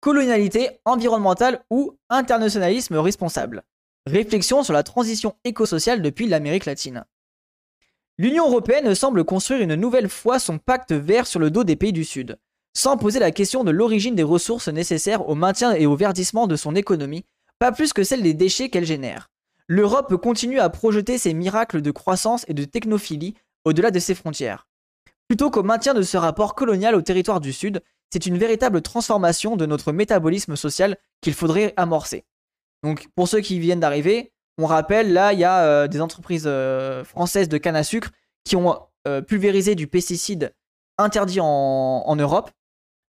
colonialité environnementale ou internationalisme responsable. Réflexion sur la transition écosociale depuis l'Amérique latine. L'Union européenne semble construire une nouvelle fois son pacte vert sur le dos des pays du Sud, sans poser la question de l'origine des ressources nécessaires au maintien et au verdissement de son économie, pas plus que celle des déchets qu'elle génère. L'Europe continue à projeter ses miracles de croissance et de technophilie au-delà de ses frontières. Plutôt qu'au maintien de ce rapport colonial au territoire du Sud, c'est une véritable transformation de notre métabolisme social qu'il faudrait amorcer. Donc pour ceux qui viennent d'arriver, on rappelle, là, il y a euh, des entreprises euh, françaises de canne à sucre qui ont euh, pulvérisé du pesticide interdit en, Europe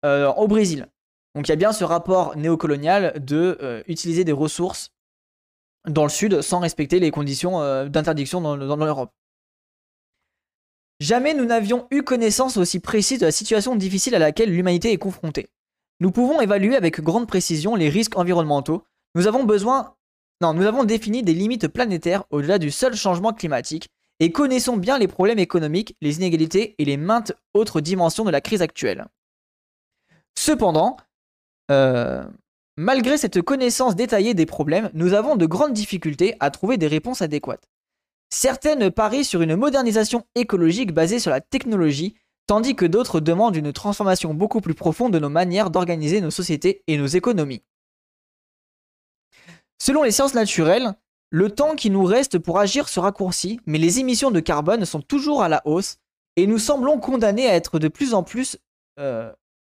au Brésil. Donc il y a bien ce rapport néocolonial de utiliser des ressources dans le sud sans respecter les conditions d'interdiction dans, dans l'Europe. Jamais nous n'avions eu connaissance aussi précise de la situation difficile à laquelle l'humanité est confrontée. Nous pouvons évaluer avec grande précision les risques environnementaux. Nous avons besoin non, nous avons défini des limites planétaires au-delà du seul changement climatique et connaissons bien les problèmes économiques, les inégalités et les maintes autres dimensions de la crise actuelle. Cependant, euh, malgré cette connaissance détaillée des problèmes, nous avons de grandes difficultés à trouver des réponses adéquates. Certaines parient sur une modernisation écologique basée sur la technologie, tandis que d'autres demandent une transformation beaucoup plus profonde de nos manières d'organiser nos sociétés et nos économies. Selon les sciences naturelles, le temps qui nous reste pour agir se raccourcit, mais les émissions de carbone sont toujours à la hausse et nous semblons condamnés à être de plus en plus euh,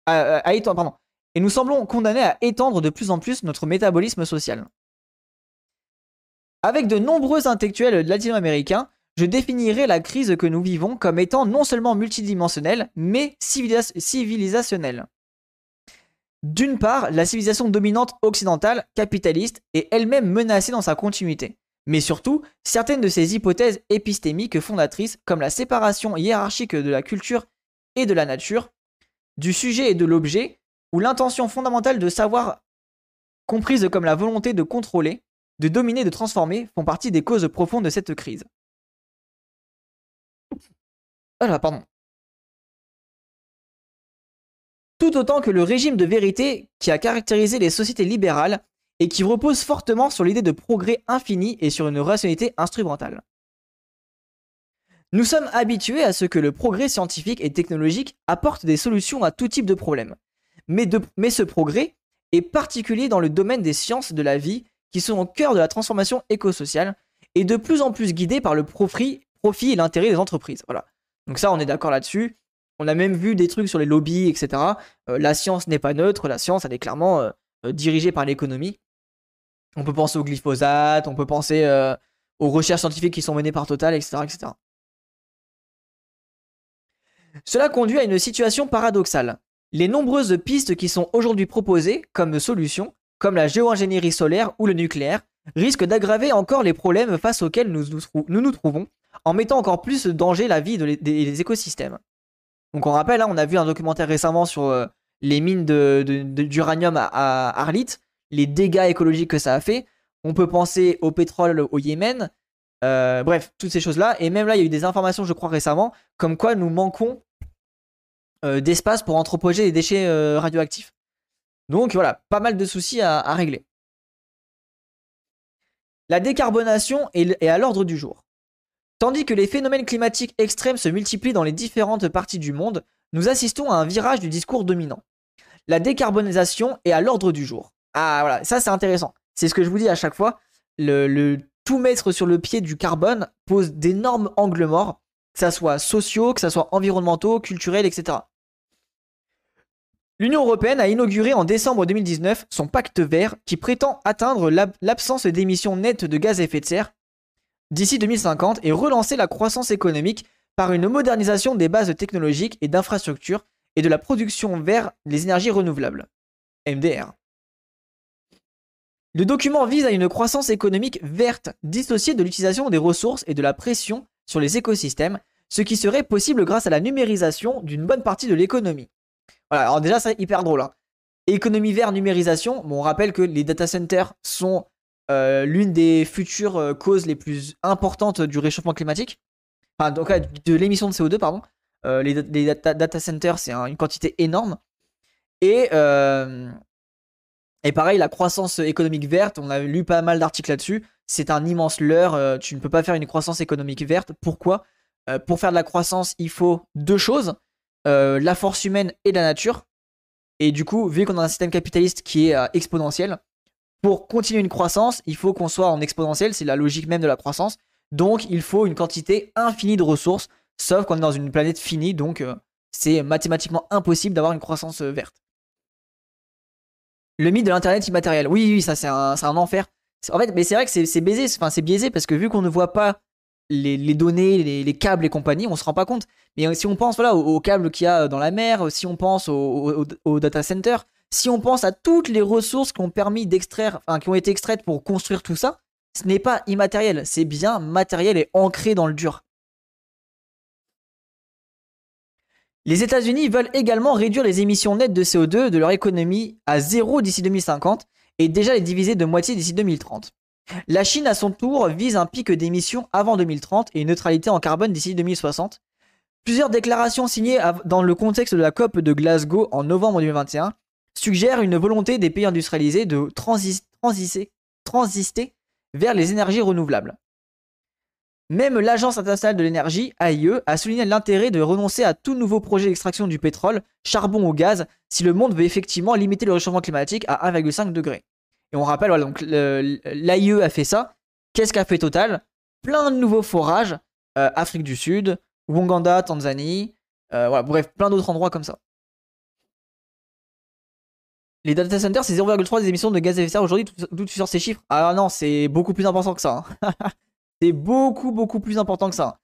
et nous semblons condamnés à étendre de plus en plus notre métabolisme social. Avec de nombreux intellectuels latino-américains, je définirai la crise que nous vivons comme étant non seulement multidimensionnelle, mais civilisationnelle. D'une part, la civilisation dominante occidentale, capitaliste, est elle-même menacée dans sa continuité. Mais surtout, certaines de ses hypothèses épistémiques fondatrices, comme la séparation hiérarchique de la culture et de la nature, du sujet et de l'objet, ou l'intention fondamentale de savoir, comprise comme la volonté de contrôler, de dominer, de transformer, font partie des causes profondes de cette crise. Ah pardon. tout autant que le régime de vérité qui a caractérisé les sociétés libérales et qui repose fortement sur l'idée de progrès infini et sur une rationalité instrumentale. Nous sommes habitués à ce que le progrès scientifique et technologique apporte des solutions à tout type de problème. Mais, mais ce progrès est particulier dans le domaine des sciences de la vie qui sont au cœur de la transformation écosociale et de plus en plus guidés par le profit, profit et l'intérêt des entreprises. Voilà. Donc ça, on est d'accord là-dessus. On a même vu des trucs sur les lobbies, etc. Euh, la science n'est pas neutre, la science, elle est clairement euh, euh, dirigée par l'économie. On peut penser au glyphosate, on peut penser aux recherches scientifiques qui sont menées par Total, etc., etc. Cela conduit à une situation paradoxale. Les nombreuses pistes qui sont aujourd'hui proposées comme solutions, comme la géo-ingénierie solaire ou le nucléaire, risquent d'aggraver encore les problèmes face auxquels nous nous, trouvons, en mettant encore plus en danger la vie des écosystèmes. Donc on rappelle, hein, on a vu un documentaire récemment sur euh, les mines d'uranium à, Arlit, les dégâts écologiques que ça a fait. On peut penser au pétrole au Yémen, euh, bref, toutes ces choses-là. Et même là, il y a eu des informations, je crois, récemment, comme quoi nous manquons euh, d'espace pour entreposer les déchets radioactifs. Donc voilà, pas mal de soucis à, régler. La décarbonation est à l'ordre du jour. Tandis que les phénomènes climatiques extrêmes se multiplient dans les différentes parties du monde, nous assistons à un virage du discours dominant. La décarbonisation est à l'ordre du jour. Ah voilà, ça c'est intéressant. C'est ce que je vous dis à chaque fois. Le, tout mettre sur le pied du carbone pose d'énormes angles morts, que ça soit sociaux, que ça soit environnementaux, culturels, etc. L'Union européenne a inauguré en décembre 2019 son pacte vert qui prétend atteindre l'absence d'émissions nettes de gaz à effet de serre d'ici 2050 et relancer la croissance économique par une modernisation des bases technologiques et d'infrastructures et de la production vers les énergies renouvelables. MDR. Le document vise à une croissance économique verte, dissociée de l'utilisation des ressources et de la pression sur les écosystèmes, ce qui serait possible grâce à la numérisation d'une bonne partie de l'économie. Voilà, alors déjà c'est hyper drôle. Hein. Économie verte, numérisation, bon, on rappelle que les data centers sont euh, l'une des futures euh, causes les plus importantes du réchauffement climatique, enfin, donc, de l'émission de CO2, pardon. Euh, les, data, centers, c'est une quantité énorme. Et pareil, la croissance économique verte, on a lu pas mal d'articles là-dessus. C'est un immense leurre. tu ne peux pas faire une croissance économique verte. Pourquoi? Pour faire de la croissance, il faut deux choses euh, la force humaine et la nature. Et du coup, vu qu'on a un système capitaliste qui est euh, exponentiel, pour continuer une croissance, il faut qu'on soit en exponentiel. C'est la logique même de la croissance. Donc, il faut une quantité infinie de ressources. Sauf qu'on est dans une planète finie, donc euh, c'est mathématiquement impossible d'avoir une croissance euh, verte. Le mythe de l'internet immatériel. Oui, oui, ça c'est un, enfer. En fait, mais c'est vrai que c'est baisé, enfin c'est biaisé parce que vu qu'on ne voit pas les, données, les, les câbles et compagnie, on se rend pas compte. Mais euh, si on pense voilà aux, câbles qu'il y a dans la mer, si on pense aux data centers, si on pense à toutes les ressources qui ont permis d'extraire, enfin qui ont été extraites pour construire tout ça, ce n'est pas immatériel, c'est bien matériel et ancré dans le dur. Les États-Unis veulent également réduire les émissions nettes de CO2 de leur économie à zéro d'ici 2050 et déjà les diviser de moitié d'ici 2030. La Chine, à son tour, vise un pic d'émissions avant 2030 et une neutralité en carbone d'ici 2060. Plusieurs déclarations signées dans le contexte de la COP de Glasgow en novembre 2021 suggèrent une volonté des pays industrialisés de transi- transiser- transister vers les énergies renouvelables. Même l'Agence internationale de l'énergie, AIE, a souligné l'intérêt de renoncer à tout nouveau projet d'extraction du pétrole, charbon ou gaz si le monde veut effectivement limiter le réchauffement climatique à 1,5 degré. Et on rappelle, voilà, donc l'AIE a fait ça. Qu'est-ce qu'a fait Total? Plein de nouveaux forages, euh, Afrique du Sud, Ouganda, Tanzanie, euh, voilà, bref, plein d'autres endroits comme ça. Les data centers, c'est 0,3 des émissions de gaz à effet de serre aujourd'hui, d'où tu sors ces chiffres? Ah non, c'est beaucoup plus important que ça. hein. c'est beaucoup, beaucoup plus important que ça.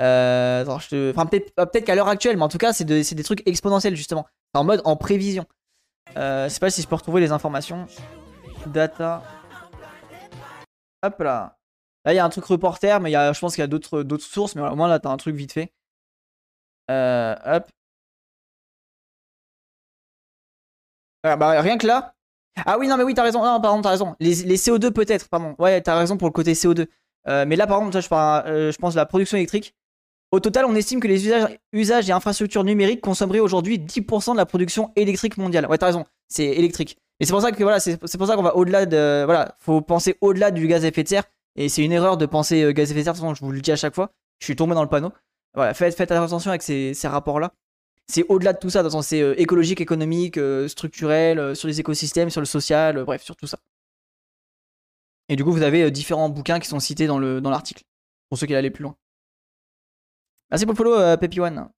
Euh. Enfin, peut-être peut qu'à l'heure actuelle, mais en tout cas, c'est des trucs exponentiels, justement. En mode en prévision. Euh, je sais pas si je peux retrouver les informations. Data. Hop là. Là, il y a un truc reporter, mais y a, je pense qu'il y a d'autres sources, mais au moins là, t'as un truc vite fait. Euh, hop. Ah, bah, rien que là. Ah oui, non, mais oui, t'as raison. Non, pardon, t'as raison. Les, les CO2 peut-être, pardon. Ouais, t'as raison pour le côté CO2. Euh, mais là, par exemple, je, parle, euh, je pense la production électrique. Au total, on estime que les usages, usages et infrastructures numériques consommeraient aujourd'hui 10% de la production électrique mondiale. Ouais, t'as raison, c'est électrique. Et c'est pour ça que voilà, c'est pour ça qu'on va au-delà de. Voilà, faut penser au-delà du gaz à effet de serre. Et c'est une erreur de penser euh, gaz à effet de serre, de toute façon, je vous le dis à chaque fois. Je suis tombé dans le panneau. Voilà, faites, faites attention avec ces, rapports-là. C'est au-delà de tout ça, façon, c'est euh, écologique, économique, euh, structurel, euh, sur les écosystèmes, sur le social, bref, sur tout ça. Et du coup, vous avez différents bouquins qui sont cités dans le dans l'article, pour ceux qui aller plus loin. Merci pour le follow, Peppy One.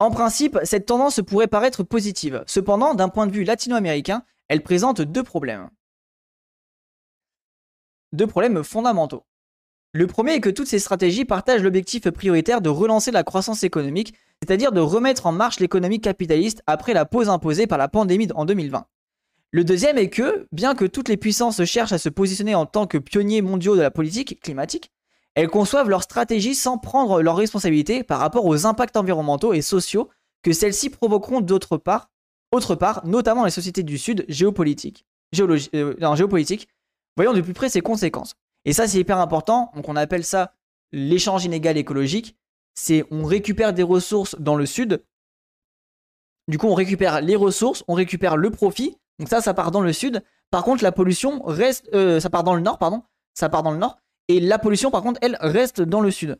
En principe, cette tendance pourrait paraître positive. Cependant, d'un point de vue latino-américain, elle présente deux problèmes. Deux problèmes fondamentaux. Le premier est que toutes ces stratégies partagent l'objectif prioritaire de relancer la croissance économique, c'est-à-dire de remettre en marche l'économie capitaliste après la pause imposée par la pandémie en 2020. Le deuxième est que, bien que toutes les puissances cherchent à se positionner en tant que pionniers mondiaux de la politique climatique, elles conçoivent leur stratégie sans prendre leurs responsabilités par rapport aux impacts environnementaux et sociaux que celles-ci provoqueront d'autre part, notamment les sociétés du Sud géopolitiques. Géologi- euh, de plus près ses conséquences. Et ça, c'est hyper important. Donc, on appelle ça l'échange inégal écologique. C'est on récupère des ressources dans le Sud. Du coup, on récupère les ressources, on récupère le profit. Donc ça, ça part dans le Sud. Par contre, la pollution reste, euh, ça part dans le Nord, pardon. Ça part dans le Nord. Et la pollution, par contre, elle reste dans le sud.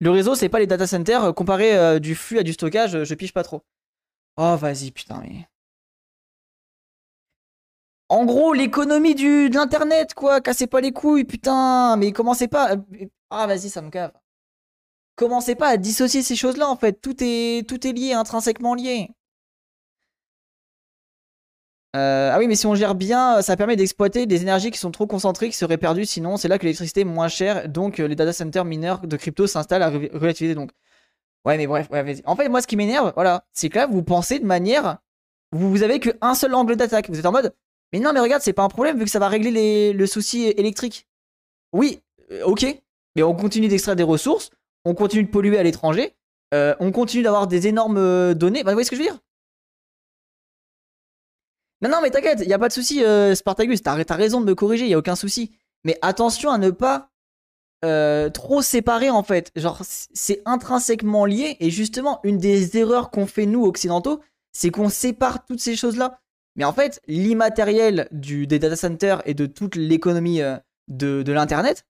Le réseau, c'est pas les data centers. euh, Comparé euh, du flux à du stockage, euh, je pige pas trop. Oh, vas-y, putain, mais. En gros, l'économie du, de l'internet, quoi. Cassez pas les couilles, putain. Mais commencez pas. Ah, vas-y, ça me cave. Commencez pas à dissocier ces choses-là, en fait. Tout est, tout est lié, intrinsèquement lié. Euh, ah oui, mais si on gère bien, ça permet d'exploiter des énergies qui sont trop concentrées, qui seraient perdues sinon. C'est là que l'électricité est moins chère, donc euh, les data centers mineurs de crypto s'installent à relativiser. Donc, ouais, mais bref, ouais. En fait, moi, ce qui m'énerve, voilà, c'est que là, vous pensez de manière, vous, vous avez qu'un seul angle d'attaque. Vous êtes en mode, mais non, mais regarde, c'est pas un problème vu que ça va régler les- le souci électrique. Oui, euh, ok, mais on continue d'extraire des ressources, on continue de polluer à l'étranger, euh, on continue d'avoir des énormes euh, données. Bah, vous voyez ce que je veux dire? Non, non, mais t'inquiète, il a pas de souci, euh, Spartacus. T'as t'as raison de me corriger, il y a aucun souci. Mais attention à ne pas euh, trop séparer en fait. Genre, c'est intrinsèquement lié. Et justement, une des erreurs qu'on fait nous occidentaux, c'est qu'on sépare toutes ces choses-là. Mais en fait, l'immatériel des data centers et de toute l'économie euh, de, l'Internet,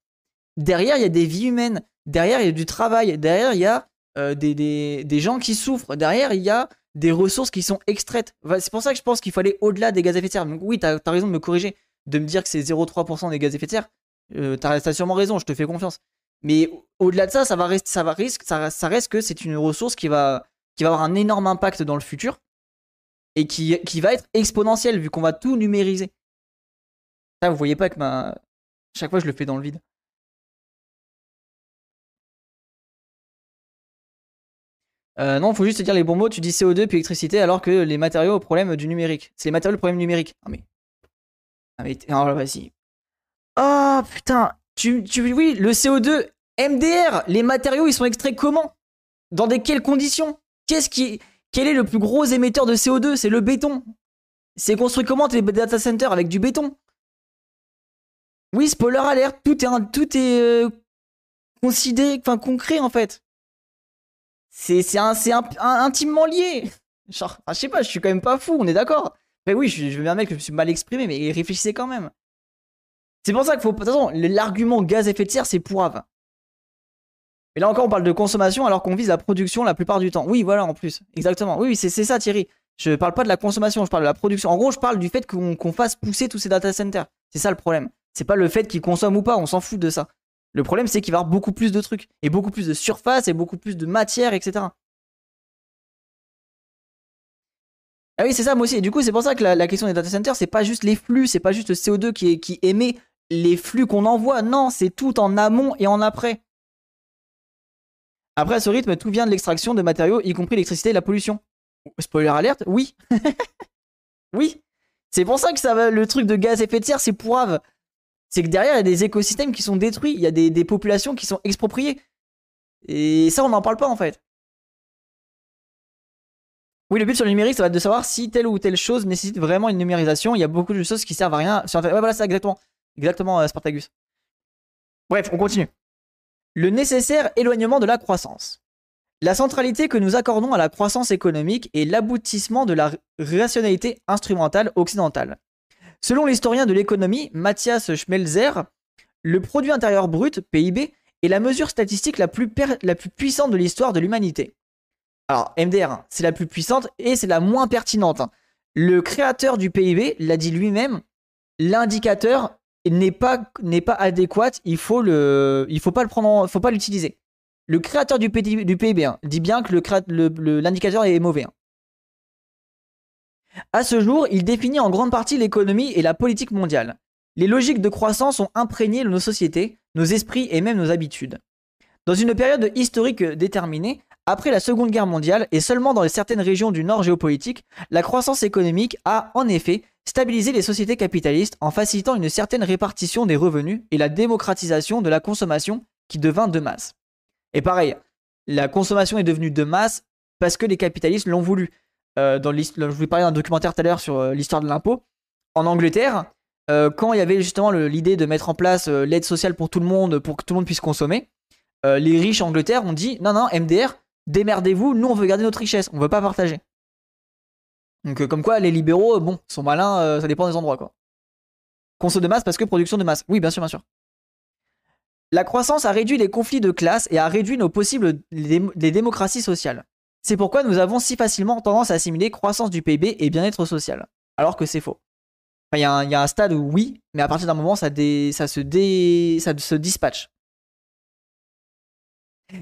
derrière, il y a des vies humaines, derrière, il y a du travail, derrière, il y a euh, des, gens qui souffrent, derrière, il y a des ressources qui sont extraites. c'est pour ça que je pense qu'il faut aller au-delà des gaz à effet de serre. Donc, oui, tu as, raison de me corriger, de me dire que c'est 0,3% des gaz à effet de serre. Euh, tu as, sûrement raison, je te fais confiance. Mais au-delà de ça, ça va rester, ça va risque, ça, ça reste que c'est une ressource qui va, qui va avoir un énorme impact dans le futur et qui, qui va être exponentiel vu qu'on va tout numériser. Ça, vous voyez pas que ma. Chaque fois, je le fais dans le vide. Euh, non, faut juste dire les bons mots. Tu dis CO2 puis électricité alors que les matériaux au problème du numérique. C'est les matériaux le problème numérique. Ah mais. Ah mais. Oh putain. Tu, tu, oui, le CO2, MDR, les matériaux, ils sont extraits comment? Dans des quelles conditions? Qu'est-ce qui. Quel est le plus gros émetteur de CO2 C'est le béton. C'est construit comment les data centers avec du béton? Oui, spoiler alert, tout est, tout est euh, considéré, enfin concret en fait. C'est intimement lié. Genre, je sais pas, je suis quand même pas fou, on est d'accord. Mais oui, je, veux bien je me suis mal exprimé, mais réfléchissez quand même. C'est pour ça qu'il faut. De l'argument gaz effet de serre, c'est pourrave. Et là encore, on parle de consommation alors qu'on vise la production la plupart du temps. Oui, voilà, en plus. Exactement. Oui, c'est ça, Thierry. Je parle pas de la consommation, je parle de la production. En gros, je parle du fait qu'on fasse pousser tous ces data centers. C'est ça le problème. C'est pas le fait qu'ils consomment ou pas, on s'en fout de ça. Le problème, c'est qu'il va y avoir beaucoup plus de trucs, et beaucoup plus de surface, et beaucoup plus de matière, etc. Ah oui, c'est ça, moi aussi. Et du coup, c'est pour ça que la, question des data centers, c'est pas juste les flux, c'est pas juste le CO2 qui, émet les flux qu'on envoie. Non, c'est tout en amont et en après. Après, à ce rythme, tout vient de l'extraction de matériaux, y compris l'électricité et la pollution. Spoiler alerte, oui. oui. C'est pour ça que ça va, le truc de gaz à effet de serre, c'est pourrave. C'est que derrière, il y a des écosystèmes qui sont détruits, il y a des, populations qui sont expropriées. Et ça, on n'en parle pas en fait. Oui, le but sur le numérique, ça va être de savoir si telle ou telle chose nécessite vraiment une numérisation. Il y a beaucoup de choses qui servent à rien. Ouais, voilà, c'est exactement. Exactement, euh, Spartagus. Bref, on continue le nécessaire éloignement de la croissance. La centralité que nous accordons à la croissance économique est l'aboutissement de la rationalité instrumentale occidentale. Selon l'historien de l'économie Matthias Schmelzer, le produit intérieur brut, PIB, est la mesure statistique la plus, puissante de l'histoire de l'humanité. Alors, MDR, hein, c'est la plus puissante et c'est la moins pertinente. Hein. Le créateur du PIB l'a dit lui-même, l'indicateur n'est pas, adéquate, il faut faut pas le prendre, faut pas l'utiliser. Le créateur du, PIB, hein, dit bien que l'indicateur est mauvais. À ce jour, il définit en grande partie l'économie et la politique mondiale. Les logiques de croissance ont imprégné nos sociétés, nos esprits et même nos habitudes. Dans une période historique déterminée, après la Seconde Guerre mondiale et seulement dans certaines régions du nord géopolitique, la croissance économique a, en effet, stabiliser les sociétés capitalistes en facilitant une certaine répartition des revenus et la démocratisation de la consommation qui devint de masse. Et pareil, la consommation est devenue de masse parce que les capitalistes l'ont voulu. Euh, dans je vous parlais d'un documentaire tout à l'heure sur euh, l'histoire de l'impôt. En Angleterre, euh, quand il y avait justement l'idée de mettre en place l'aide sociale pour tout le monde, pour que tout le monde puisse consommer, les riches Angleterre ont dit non, non, MDR, démerdez-vous, nous on veut garder notre richesse, on veut pas partager. Donc comme quoi les libéraux, bon, sont malins, ça dépend des endroits quoi. Conso de masse parce que production de masse. Oui, bien sûr, bien sûr. La croissance a réduit les conflits de classe et a réduit nos possibles les démocraties sociales. C'est pourquoi nous avons si facilement tendance à assimiler croissance du PIB et bien-être social. Alors que c'est faux. Il y, a un stade où oui, mais à partir d'un moment, ça, se dé... dispatche.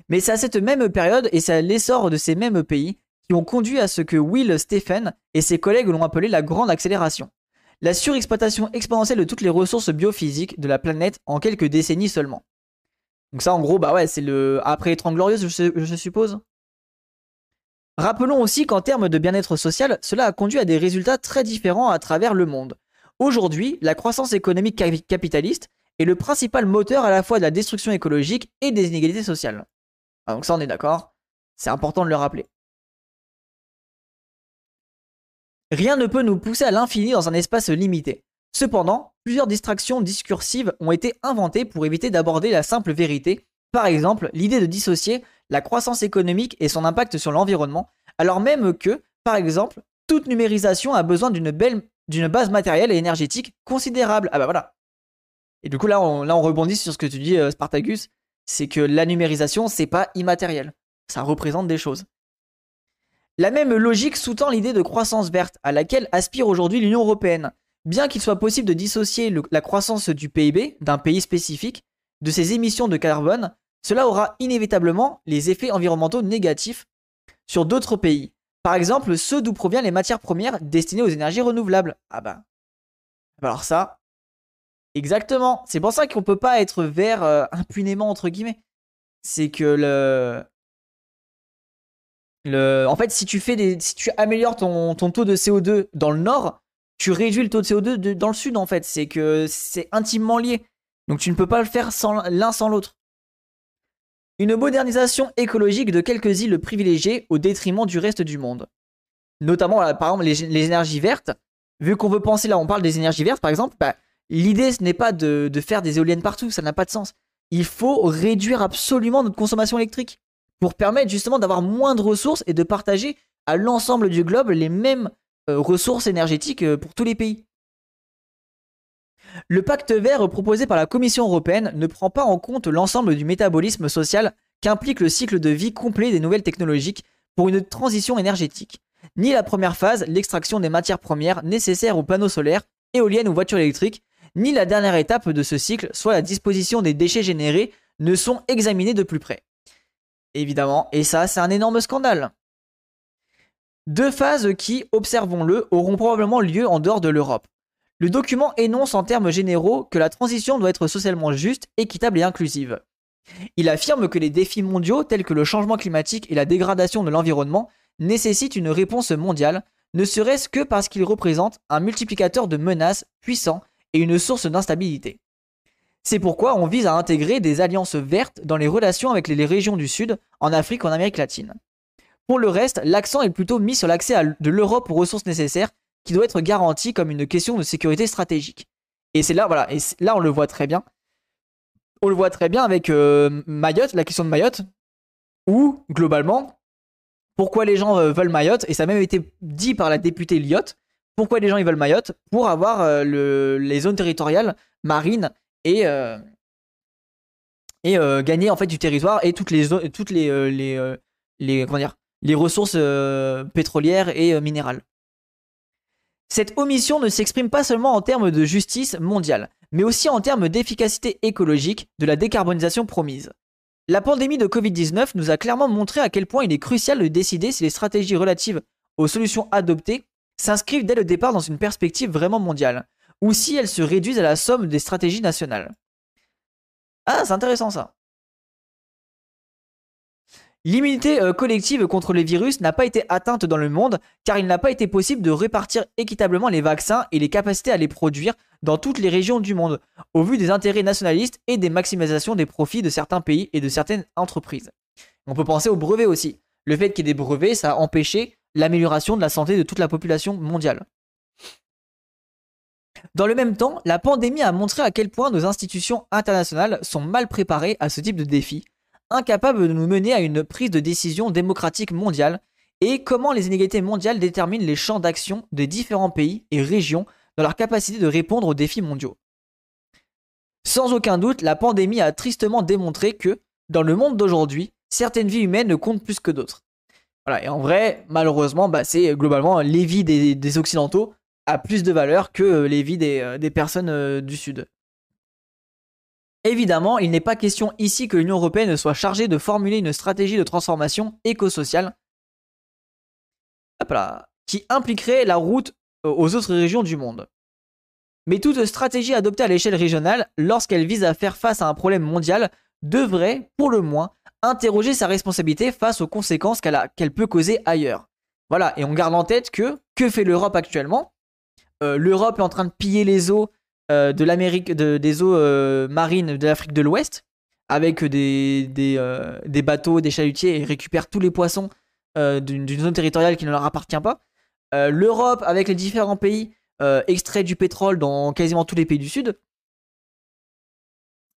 Mais c'est à cette même période et c'est à l'essor de ces mêmes pays qui ont conduit à ce que Will Stephen et ses collègues l'ont appelé la grande accélération. La surexploitation exponentielle de toutes les ressources biophysiques de la planète en quelques décennies seulement. Donc ça en gros, bah ouais, c'est le... Après les 30 glorieuses, je, suppose? Rappelons aussi qu'en termes de bien-être social, cela a conduit à des résultats très différents à travers le monde. Aujourd'hui, la croissance économique capitaliste est le principal moteur à la fois de la destruction écologique et des inégalités sociales. Ah, donc ça on est d'accord, c'est important de le rappeler. Rien ne peut nous pousser à l'infini dans un espace limité. Cependant, plusieurs distractions discursives ont été inventées pour éviter d'aborder la simple vérité, par exemple l'idée de dissocier la croissance économique et son impact sur l'environnement, alors même que, par exemple, toute numérisation a besoin d'une base matérielle et énergétique considérable. Ah bah voilà. Et du coup là on, là, on rebondit sur ce que tu dis euh, Spartacus, c'est que la numérisation c'est pas immatériel, ça représente des choses. La même logique sous-tend l'idée de croissance verte à laquelle aspire aujourd'hui l'Union européenne. Bien qu'il soit possible de dissocier la croissance du PIB d'un pays spécifique de ses émissions de carbone, cela aura inévitablement les effets environnementaux négatifs sur d'autres pays. Par exemple, ceux d'où proviennent les matières premières destinées aux énergies renouvelables. Ah bah. Alors ça, exactement. C'est pour ça qu'on peut pas être vert euh, impunément entre guillemets. C'est que le, en fait, si tu fais des, si tu améliores ton, taux de CO2 dans le nord, tu réduis le taux de CO2 dans le sud en fait. C'est que c'est intimement lié. Donc tu ne peux pas le faire l'un sans l'autre. Une modernisation écologique de quelques îles privilégiées au détriment du reste du monde. Notamment, par exemple, les, énergies vertes. Vu qu'on veut penser, là, on parle des énergies vertes, par exemple, bah, l'idée, ce n'est pas de, faire des éoliennes partout, ça n'a pas de sens. Il faut réduire absolument notre consommation électrique pour permettre justement d'avoir moins de ressources et de partager à l'ensemble du globe les mêmes euh, ressources énergétiques euh, pour tous les pays. Le pacte vert proposé par la Commission européenne ne prend pas en compte l'ensemble du métabolisme social qu'implique le cycle de vie complet des nouvelles technologies pour une transition énergétique. Ni la première phase, l'extraction des matières premières nécessaires aux panneaux solaires, éoliennes ou voitures électriques, ni la dernière étape de ce cycle, soit la disposition des déchets générés, ne sont examinés de plus près. Évidemment, et ça c'est un énorme scandale. Deux phases qui, observons-le, auront probablement lieu en dehors de l'Europe. Le document énonce en termes généraux que la transition doit être socialement juste, équitable et inclusive. Il affirme que les défis mondiaux tels que le changement climatique et la dégradation de l'environnement nécessitent une réponse mondiale, ne serait-ce que parce qu'ils représentent un multiplicateur de menaces puissant et une source d'instabilité. C'est pourquoi on vise à intégrer des alliances vertes dans les relations avec les régions du Sud, en Afrique, en Amérique latine. Pour le reste, l'accent est plutôt mis sur l'accès de l'Europe aux ressources nécessaires qui doit être garantie comme une question de sécurité stratégique. Et c'est là, voilà, et là on le voit très bien. On le voit très bien avec euh, Mayotte, la question de Mayotte, où globalement, pourquoi les gens euh, veulent Mayotte, et ça a même été dit par la députée Lyotte, pourquoi les gens ils veulent Mayotte Pour avoir euh, le, les zones territoriales marines et, et gagner en fait du territoire et toutes les, toutes les, les, les, comment dire, les ressources pétrolières et minérales. Cette omission ne s'exprime pas seulement en termes de justice mondiale, mais aussi en termes d'efficacité écologique de la décarbonisation promise. La pandémie de Covid-19 nous a clairement montré à quel point il est crucial de décider si les stratégies relatives aux solutions adoptées s'inscrivent dès le départ dans une perspective vraiment mondiale, ou si elles se réduisent à la somme des stratégies nationales. Ah, c'est intéressant ça. L'immunité euh, collective contre les virus n'a pas été atteinte dans le monde car il n'a pas été possible de répartir équitablement les vaccins et les capacités à les produire dans toutes les régions du monde, au vu des intérêts nationalistes et des maximisations des profits de certains pays et de certaines entreprises. On peut penser aux brevets aussi. Le fait qu'il y ait des brevets, ça a empêché l'amélioration de la santé de toute la population mondiale. Dans le même temps, la pandémie a montré à quel point nos institutions internationales sont mal préparées à ce type de défi incapable de nous mener à une prise de décision démocratique mondiale et comment les inégalités mondiales déterminent les champs d'action des différents pays et régions dans leur capacité de répondre aux défis mondiaux. Sans aucun doute, la pandémie a tristement démontré que, dans le monde d'aujourd'hui, certaines vies humaines ne comptent plus que d'autres. Voilà, et en vrai, malheureusement, bah, c'est globalement les vies des, Occidentaux a plus de valeur que les vies des, euh, personnes euh, du Sud. Évidemment, il n'est pas question ici que l'Union européenne soit chargée de formuler une stratégie de transformation éco-sociale qui impliquerait la route euh, aux autres régions du monde. Mais toute stratégie adoptée à l'échelle régionale, lorsqu'elle vise à faire face à un problème mondial, devrait, pour le moins, interroger sa responsabilité face aux conséquences qu'elle peut causer ailleurs. Voilà, et on garde en tête que, que fait l'Europe actuellement? Euh, L'Europe est en train de piller les eaux euh, de l'Amérique, des eaux euh, marines de l'Afrique de l'Ouest, avec des, euh, des, bateaux, des chalutiers, et récupèrent tous les poissons d'une zone territoriale qui ne leur appartient pas. L'Europe, avec les différents pays, extrait du pétrole dans quasiment tous les pays du Sud.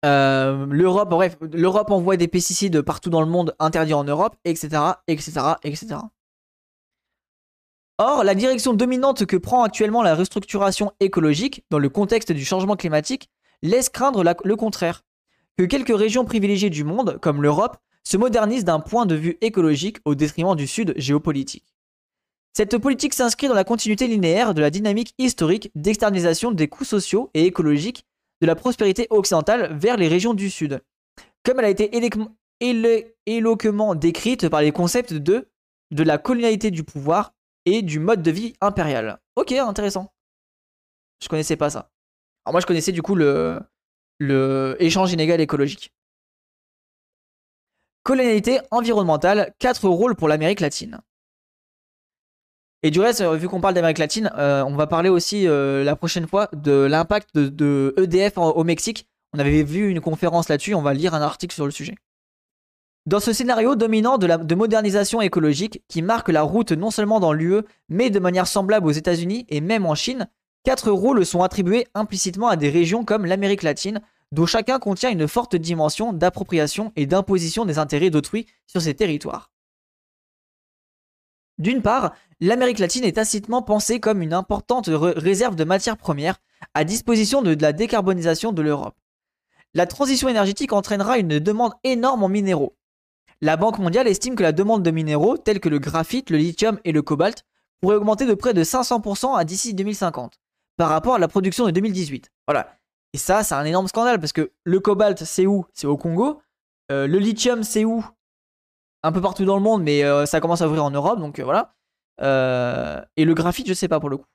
L'Europe, bref, l'Europe envoie des pesticides partout dans le monde interdits en Europe, etc., etc., etc. Or, la direction dominante que prend actuellement la restructuration écologique dans le contexte du changement climatique laisse craindre le contraire, que quelques régions privilégiées du monde, comme l'Europe, se modernisent d'un point de vue écologique au détriment du Sud géopolitique. Cette politique s'inscrit dans la continuité linéaire de la dynamique historique d'externalisation des coûts sociaux et écologiques de la prospérité occidentale vers les régions du Sud, comme elle a été éloquemment décrite par les concepts de, de la colonialité du pouvoir et du mode de vie impérial. Ok, intéressant. Je connaissais pas ça. Alors moi je connaissais du coup le, le échange inégal écologique. Colonialité environnementale, quatre rôles pour l'Amérique latine. Et du reste, vu qu'on parle d'Amérique latine, euh, on va parler aussi euh, la prochaine fois de l'impact de, EDF au Mexique. On avait vu une conférence là-dessus, on va lire un article sur le sujet. Dans ce scénario dominant de, modernisation écologique qui marque la route non seulement dans l'UE, mais de manière semblable aux États-Unis et même en Chine, quatre rôles sont attribués implicitement à des régions comme l'Amérique latine, dont chacun contient une forte dimension d'appropriation et d'imposition des intérêts d'autrui sur ces territoires. D'une part, l'Amérique latine est tacitement pensée comme une importante réserve de matières premières à disposition de, la décarbonisation de l'Europe. La transition énergétique entraînera une demande énorme en minéraux. La Banque mondiale estime que la demande de minéraux tels que le graphite, le lithium et le cobalt pourrait augmenter de près de 500% à d'ici 2050 par rapport à la production de 2018. Voilà. Et ça, c'est un énorme scandale parce que le cobalt, c'est où? C'est au Congo. Euh, le lithium, c'est où? Un peu partout dans le monde, mais euh, ça commence à ouvrir en Europe, donc euh, voilà. et le graphite, je sais pas pour le coup.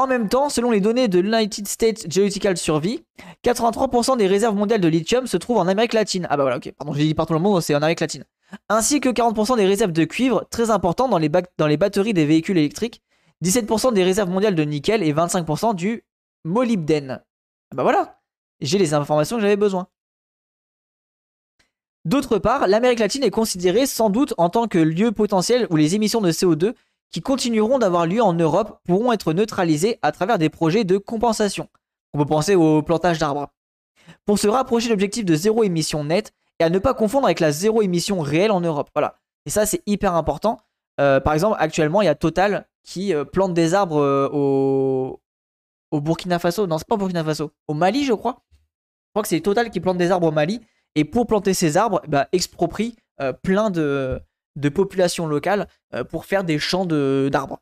En même temps, selon les données de l'United States Geological Survey, 83% des réserves mondiales de lithium se trouvent en Amérique latine. Ah bah voilà, ok, pardon, j'ai dit partout le monde, c'est en Amérique latine. Ainsi que 40% des réserves de cuivre, très important dans les, dans les batteries des véhicules électriques, 17% des réserves mondiales de nickel et 25% du molybdène. Ah bah voilà, j'ai les informations que j'avais besoin. D'autre part, l'Amérique latine est considérée sans doute en tant que lieu potentiel où les émissions de CO2 qui continueront d'avoir lieu en Europe pourront être neutralisées à travers des projets de compensation. On peut penser au plantage d'arbres. Pour se rapprocher de l'objectif de zéro émission nette et à ne pas confondre avec la zéro émission réelle en Europe. Voilà. Et ça, c'est hyper important. Euh, par exemple, actuellement, il y a Total qui euh, plante des arbres euh, au, Burkina Faso. Non, c'est pas au Burkina Faso. Au Mali, je crois. Je crois que c'est Total qui plante des arbres au Mali. Et pour planter ces arbres, bah, exproprie plein de, de populations locales euh, pour faire des champs d'arbres.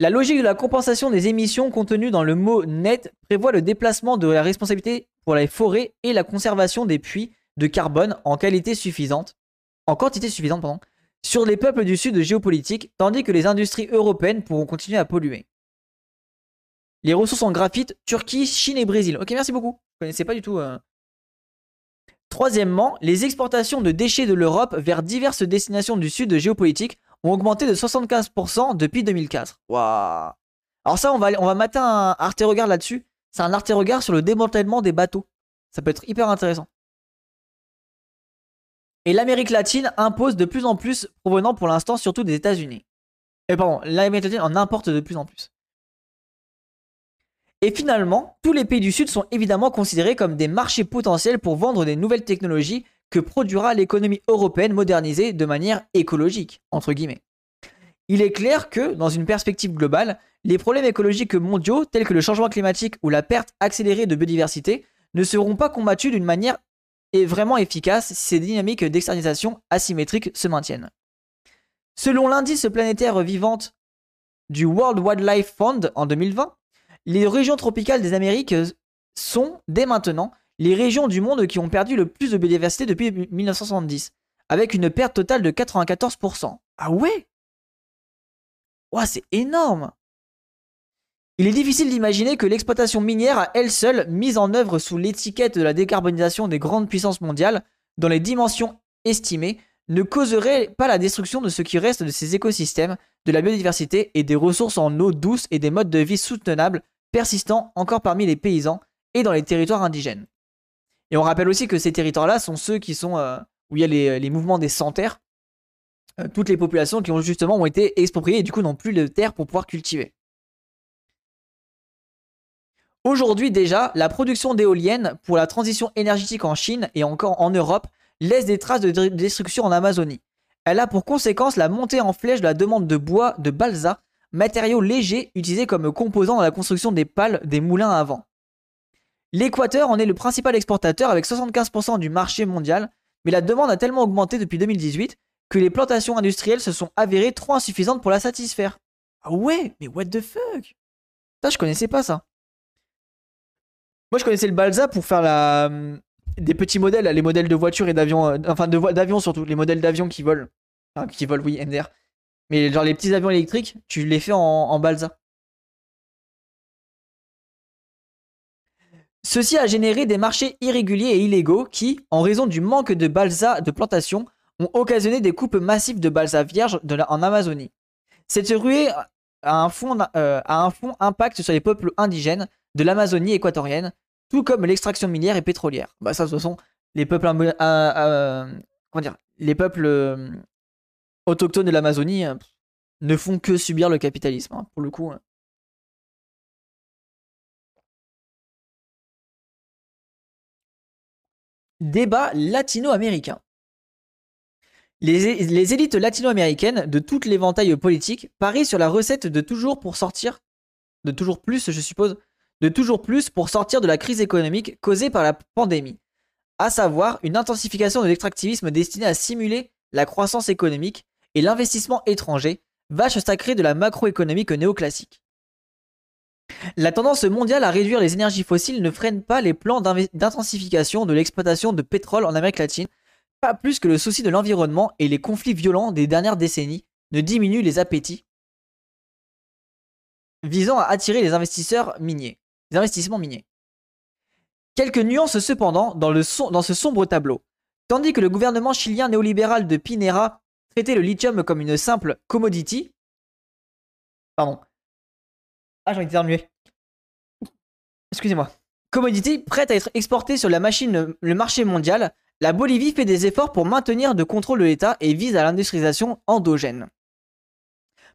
La logique de la compensation des émissions contenue dans le mot net prévoit le déplacement de la responsabilité pour les forêts et la conservation des puits de carbone en qualité suffisante, en quantité suffisante, sur les peuples du sud géopolitique, tandis que les industries européennes pourront continuer à polluer. Les ressources en graphite, Turquie, Chine et Brésil. Ok, merci beaucoup. Je connaissais pas du tout. Euh. Troisièmement, les exportations de déchets de l'Europe vers diverses destinations du sud géopolitique ont augmenté de 75% depuis 2004. Waouh. Alors ça, on va, on va mater un arte regard là-dessus. C'est un arte regard sur le démantèlement des bateaux. Ça peut être hyper intéressant. Et l'Amérique latine impose de plus en plus, provenant pour l'instant surtout des États-Unis. Et pardon, l'Amérique latine en importe de plus en plus. Et finalement, tous les pays du Sud sont évidemment considérés comme des marchés potentiels pour vendre des nouvelles technologies que produira l'économie européenne modernisée de manière écologique, entre guillemets. Il est clair que, dans une perspective globale, les problèmes écologiques mondiaux, tels que le changement climatique ou la perte accélérée de biodiversité, ne seront pas combattus d'une manière vraiment efficace si ces dynamiques d'externalisation asymétriques se maintiennent. Selon l'indice planétaire vivante du World Wildlife Fund en 2020, les régions tropicales des Amériques sont, dès maintenant, les régions du monde qui ont perdu le plus de biodiversité depuis 1970, avec une perte totale de 94%. Ah ouais? Ouah, c'est énorme il est difficile d'imaginer que l'exploitation minière à elle seule, mise en œuvre sous l'étiquette de la décarbonisation des grandes puissances mondiales, dans les dimensions estimées, ne causerait pas la destruction de ce qui reste de ces écosystèmes, de la biodiversité et des ressources en eau douce et des modes de vie soutenables persistants encore parmi les paysans et dans les territoires indigènes. Et on rappelle aussi que ces territoires-là sont ceux qui sont euh, où il y a les, mouvements des sans-terres, euh, toutes les populations qui ont justement ont été expropriées et du coup n'ont plus de terre pour pouvoir cultiver. Aujourd'hui déjà, la production d'éoliennes pour la transition énergétique en Chine et encore en Europe laisse des traces de destruction en Amazonie. Elle a pour conséquence la montée en flèche de la demande de bois de balsa, matériau léger utilisé comme composant dans la construction des pales des moulins à vent. L'Équateur en est le principal exportateur avec 75% du marché mondial, mais la demande a tellement augmenté depuis 2018 que les plantations industrielles se sont avérées trop insuffisantes pour la satisfaire. Ah ouais, mais what the fuck? Ça, je connaissais pas ça. Moi, je connaissais le balsa pour faire la... des petits modèles, les modèles de voitures et d'avions, euh, enfin d'avions surtout, les modèles d'avions qui volent. Enfin, qui volent, oui, NDR. Mais genre les petits avions électriques, tu les fais en balsa. Ceci a généré des marchés irréguliers et illégaux qui, en raison du manque de balsa de plantation, ont occasionné des coupes massives de balsa vierge en Amazonie. Cette ruée a un, fond, euh, un fond impact sur les peuples indigènes de l'Amazonie équatorienne, tout comme l'extraction minière et pétrolière. Bah ça, de toute façon, les peuples, euh, euh, comment dire, les peuples autochtones de l'Amazonie ne font que subir le capitalisme, hein, pour le coup. Hein. Débat latino-américain. Les, élites latino-américaines de toutes l'éventail politique parient sur la recette de toujours pour sortir, de toujours plus, je suppose, de toujours plus pour sortir de la crise économique causée par la pandémie, à savoir une intensification de l'extractivisme destiné à simuler la croissance économique et l'investissement étranger, vache sacrée de la macroéconomique néoclassique. La tendance mondiale à réduire les énergies fossiles ne freine pas les plans d'intensification de l'exploitation de pétrole en Amérique latine, pas plus que le souci de l'environnement et les conflits violents des dernières décennies ne diminuent les appétits visant à attirer les investisseurs miniers, investissements miniers. Quelques nuances cependant dans ce sombre tableau. Tandis que le gouvernement chilien néolibéral de Pinera traitait le lithium comme une simple commodity, pardon, ah, j'ai envie d'éternuer. Excusez-moi. Commodity prête à être exportée sur la machine, le marché mondial, la Bolivie fait des efforts pour maintenir de contrôle de l'État et vise à l'industrialisation endogène.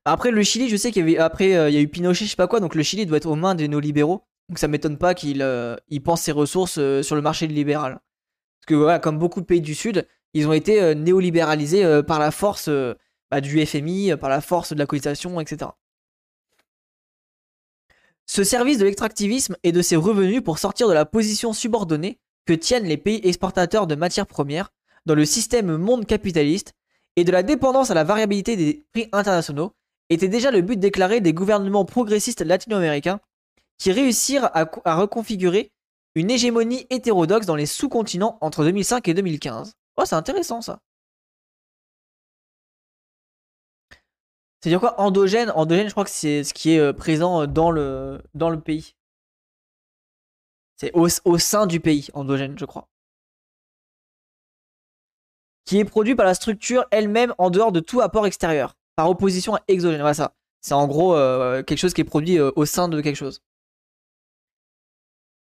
Après le Chili, je sais qu'il y euh, y a eu Pinochet, je sais pas quoi, donc le Chili doit être aux mains des néolibéraux. Donc ça m'étonne pas qu'il euh, pense ses ressources euh, sur le marché libéral. Parce que voilà, comme beaucoup de pays du Sud, ils ont été néolibéralisés par la force bah, du FMI, par la force de la colonisation, etc. Ce service de l'extractivisme et de ses revenus pour sortir de la position subordonnée que tiennent les pays exportateurs de matières premières dans le système monde capitaliste et de la dépendance à la variabilité des prix internationaux était déjà le but déclaré des gouvernements progressistes latino-américains qui réussirent à, reconfigurer une hégémonie hétérodoxe dans les sous-continents entre 2005 et 2015. Oh, c'est intéressant ça. C'est-à-dire quoi Endogène Endogène, je crois que c'est ce qui est euh, présent euh, dans le, dans le pays. C'est au, sein du pays, endogène, je crois. Qui est produit par la structure elle-même en dehors de tout apport extérieur. Par opposition à exogène. Voilà ça. C'est en gros euh, quelque chose qui est produit au sein de quelque chose.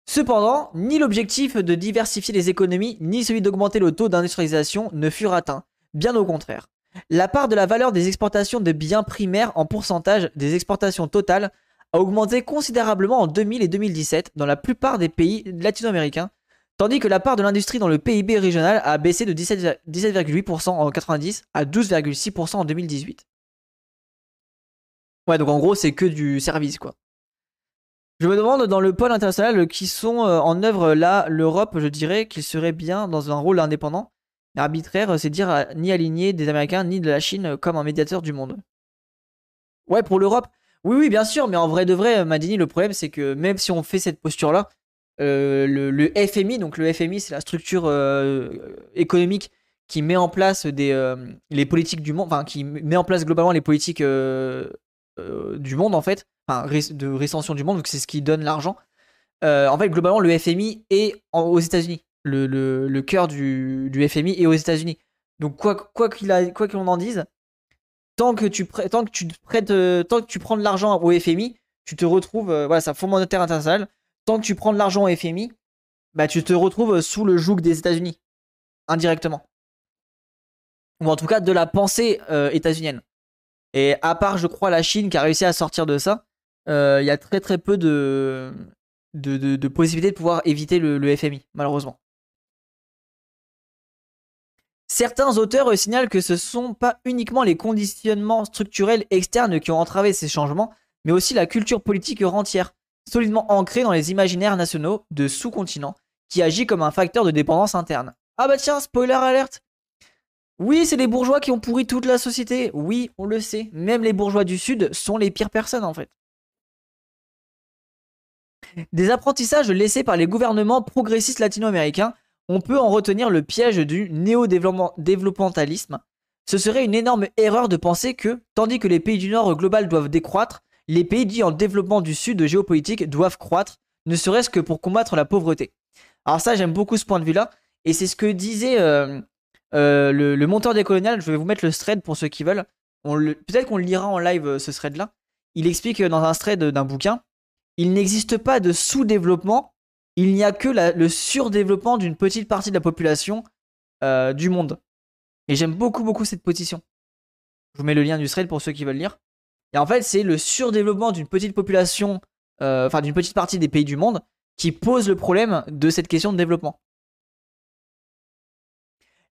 Cependant, ni l'objectif de diversifier les économies, ni celui d'augmenter le taux d'industrialisation ne furent atteints. Bien au contraire. La part de la valeur des exportations de biens primaires en pourcentage des exportations totales a augmenté considérablement en 2000 et 2017 dans la plupart des pays latino-américains, tandis que la part de l'industrie dans le PIB régional a baissé de 17,8% en 90 à 12,6% en 2018. Ouais, donc en gros, c'est que du service, quoi. Je me demande dans le pôle international qui sont euh, en œuvre là, l'Europe, je dirais qu'il serait bien dans un rôle indépendant. Arbitraire, c'est dire ni aligné des Américains ni de la Chine comme un médiateur du monde. Ouais, pour l'Europe, oui, oui, bien sûr, mais en vrai de vrai, Madini, le problème, c'est que même si on fait cette posture-là, euh, le, FMI, donc le FMI, c'est la structure euh, économique qui met en place des, euh, les politiques du monde, enfin, qui met en place globalement les politiques du monde, en fait, enfin, de récension du monde, donc c'est ce qui donne l'argent. en fait, globalement, le FMI est aux États-Unis le, le, cœur du, du, FMI et aux États-Unis. Donc quoi qu'on en dise, tant que tu tant que tu prêtes euh, tant que tu prends de l'argent au FMI, tu te retrouves euh, voilà, ça Fonds monétaire international. Tant que tu prends de l'argent au FMI, bah tu te retrouves sous le joug des États-Unis indirectement. Ou en tout cas de la pensée euh, états-unienne. Et à part, je crois, la Chine qui a réussi à sortir de ça, il y a très très peu de, de, de, possibilités de pouvoir éviter le FMI, malheureusement. Certains auteurs signalent que ce ne sont pas uniquement les conditionnements structurels externes qui ont entravé ces changements, mais aussi la culture politique entière, solidement ancrée dans les imaginaires nationaux de sous-continents, qui agit comme un facteur de dépendance interne. Ah bah tiens, spoiler alerte Oui, c'est les bourgeois qui ont pourri toute la société. Oui, on le sait. Même les bourgeois du Sud sont les pires personnes en fait. Des apprentissages laissés par les gouvernements progressistes latino-américains, on peut en retenir le piège du néo-développementalisme. Ce serait une énorme erreur de penser que, tandis que les pays du Nord global doivent décroître, les pays dits en développement du Sud géopolitique doivent croître, ne serait-ce que pour combattre la pauvreté. Alors ça, j'aime beaucoup ce point de vue-là, et c'est ce que disait euh, euh, le, monteur des coloniales. Je vais vous mettre le thread pour ceux qui veulent. Peut-être qu'on le lira en live euh, ce thread-là. Il explique dans un thread d'un bouquin il n'existe pas de sous-développement, il n'y a que le surdéveloppement d'une petite partie de la population euh, du monde. Et j'aime beaucoup, beaucoup cette position. Je vous mets le lien du thread pour ceux qui veulent lire. Et en fait, c'est le surdéveloppement d'une petite population, euh, enfin d'une petite partie des pays du monde, qui pose le problème de cette question de développement.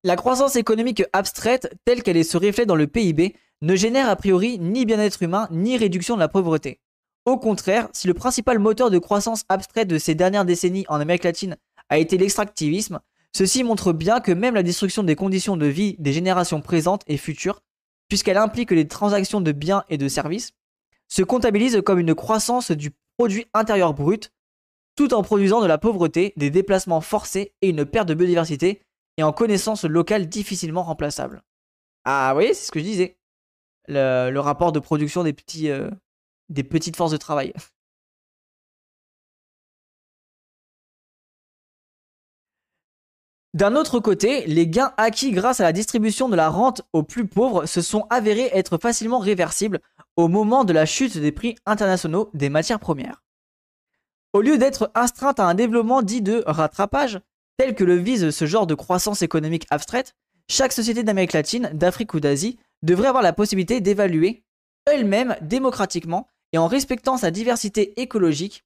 La croissance économique abstraite, telle qu'elle se reflète dans le PIB, ne génère a priori ni bien-être humain, ni réduction de la pauvreté. Au contraire, si le principal moteur de croissance abstraite de ces dernières décennies en Amérique latine a été l'extractivisme, ceci montre bien que même la destruction des conditions de vie des générations présentes et futures, puisqu'elle implique les transactions de biens et de services, se comptabilise comme une croissance du produit intérieur brut, tout en produisant de la pauvreté, des déplacements forcés et une perte de biodiversité, et en connaissances locales difficilement remplaçables. Ah, voyez, c'est ce que je disais. Le, rapport de production des petits, euh, des petites forces de travail. D'un autre côté, les gains acquis grâce à la distribution de la rente aux plus pauvres se sont avérés être facilement réversibles au moment de la chute des prix internationaux des matières premières. Au lieu d'être astreinte à un développement dit de rattrapage, tel que le vise ce genre de croissance économique abstraite, chaque société d'Amérique latine, d'Afrique ou d'Asie devrait avoir la possibilité d'évaluer elle-même démocratiquement et en respectant sa diversité écologique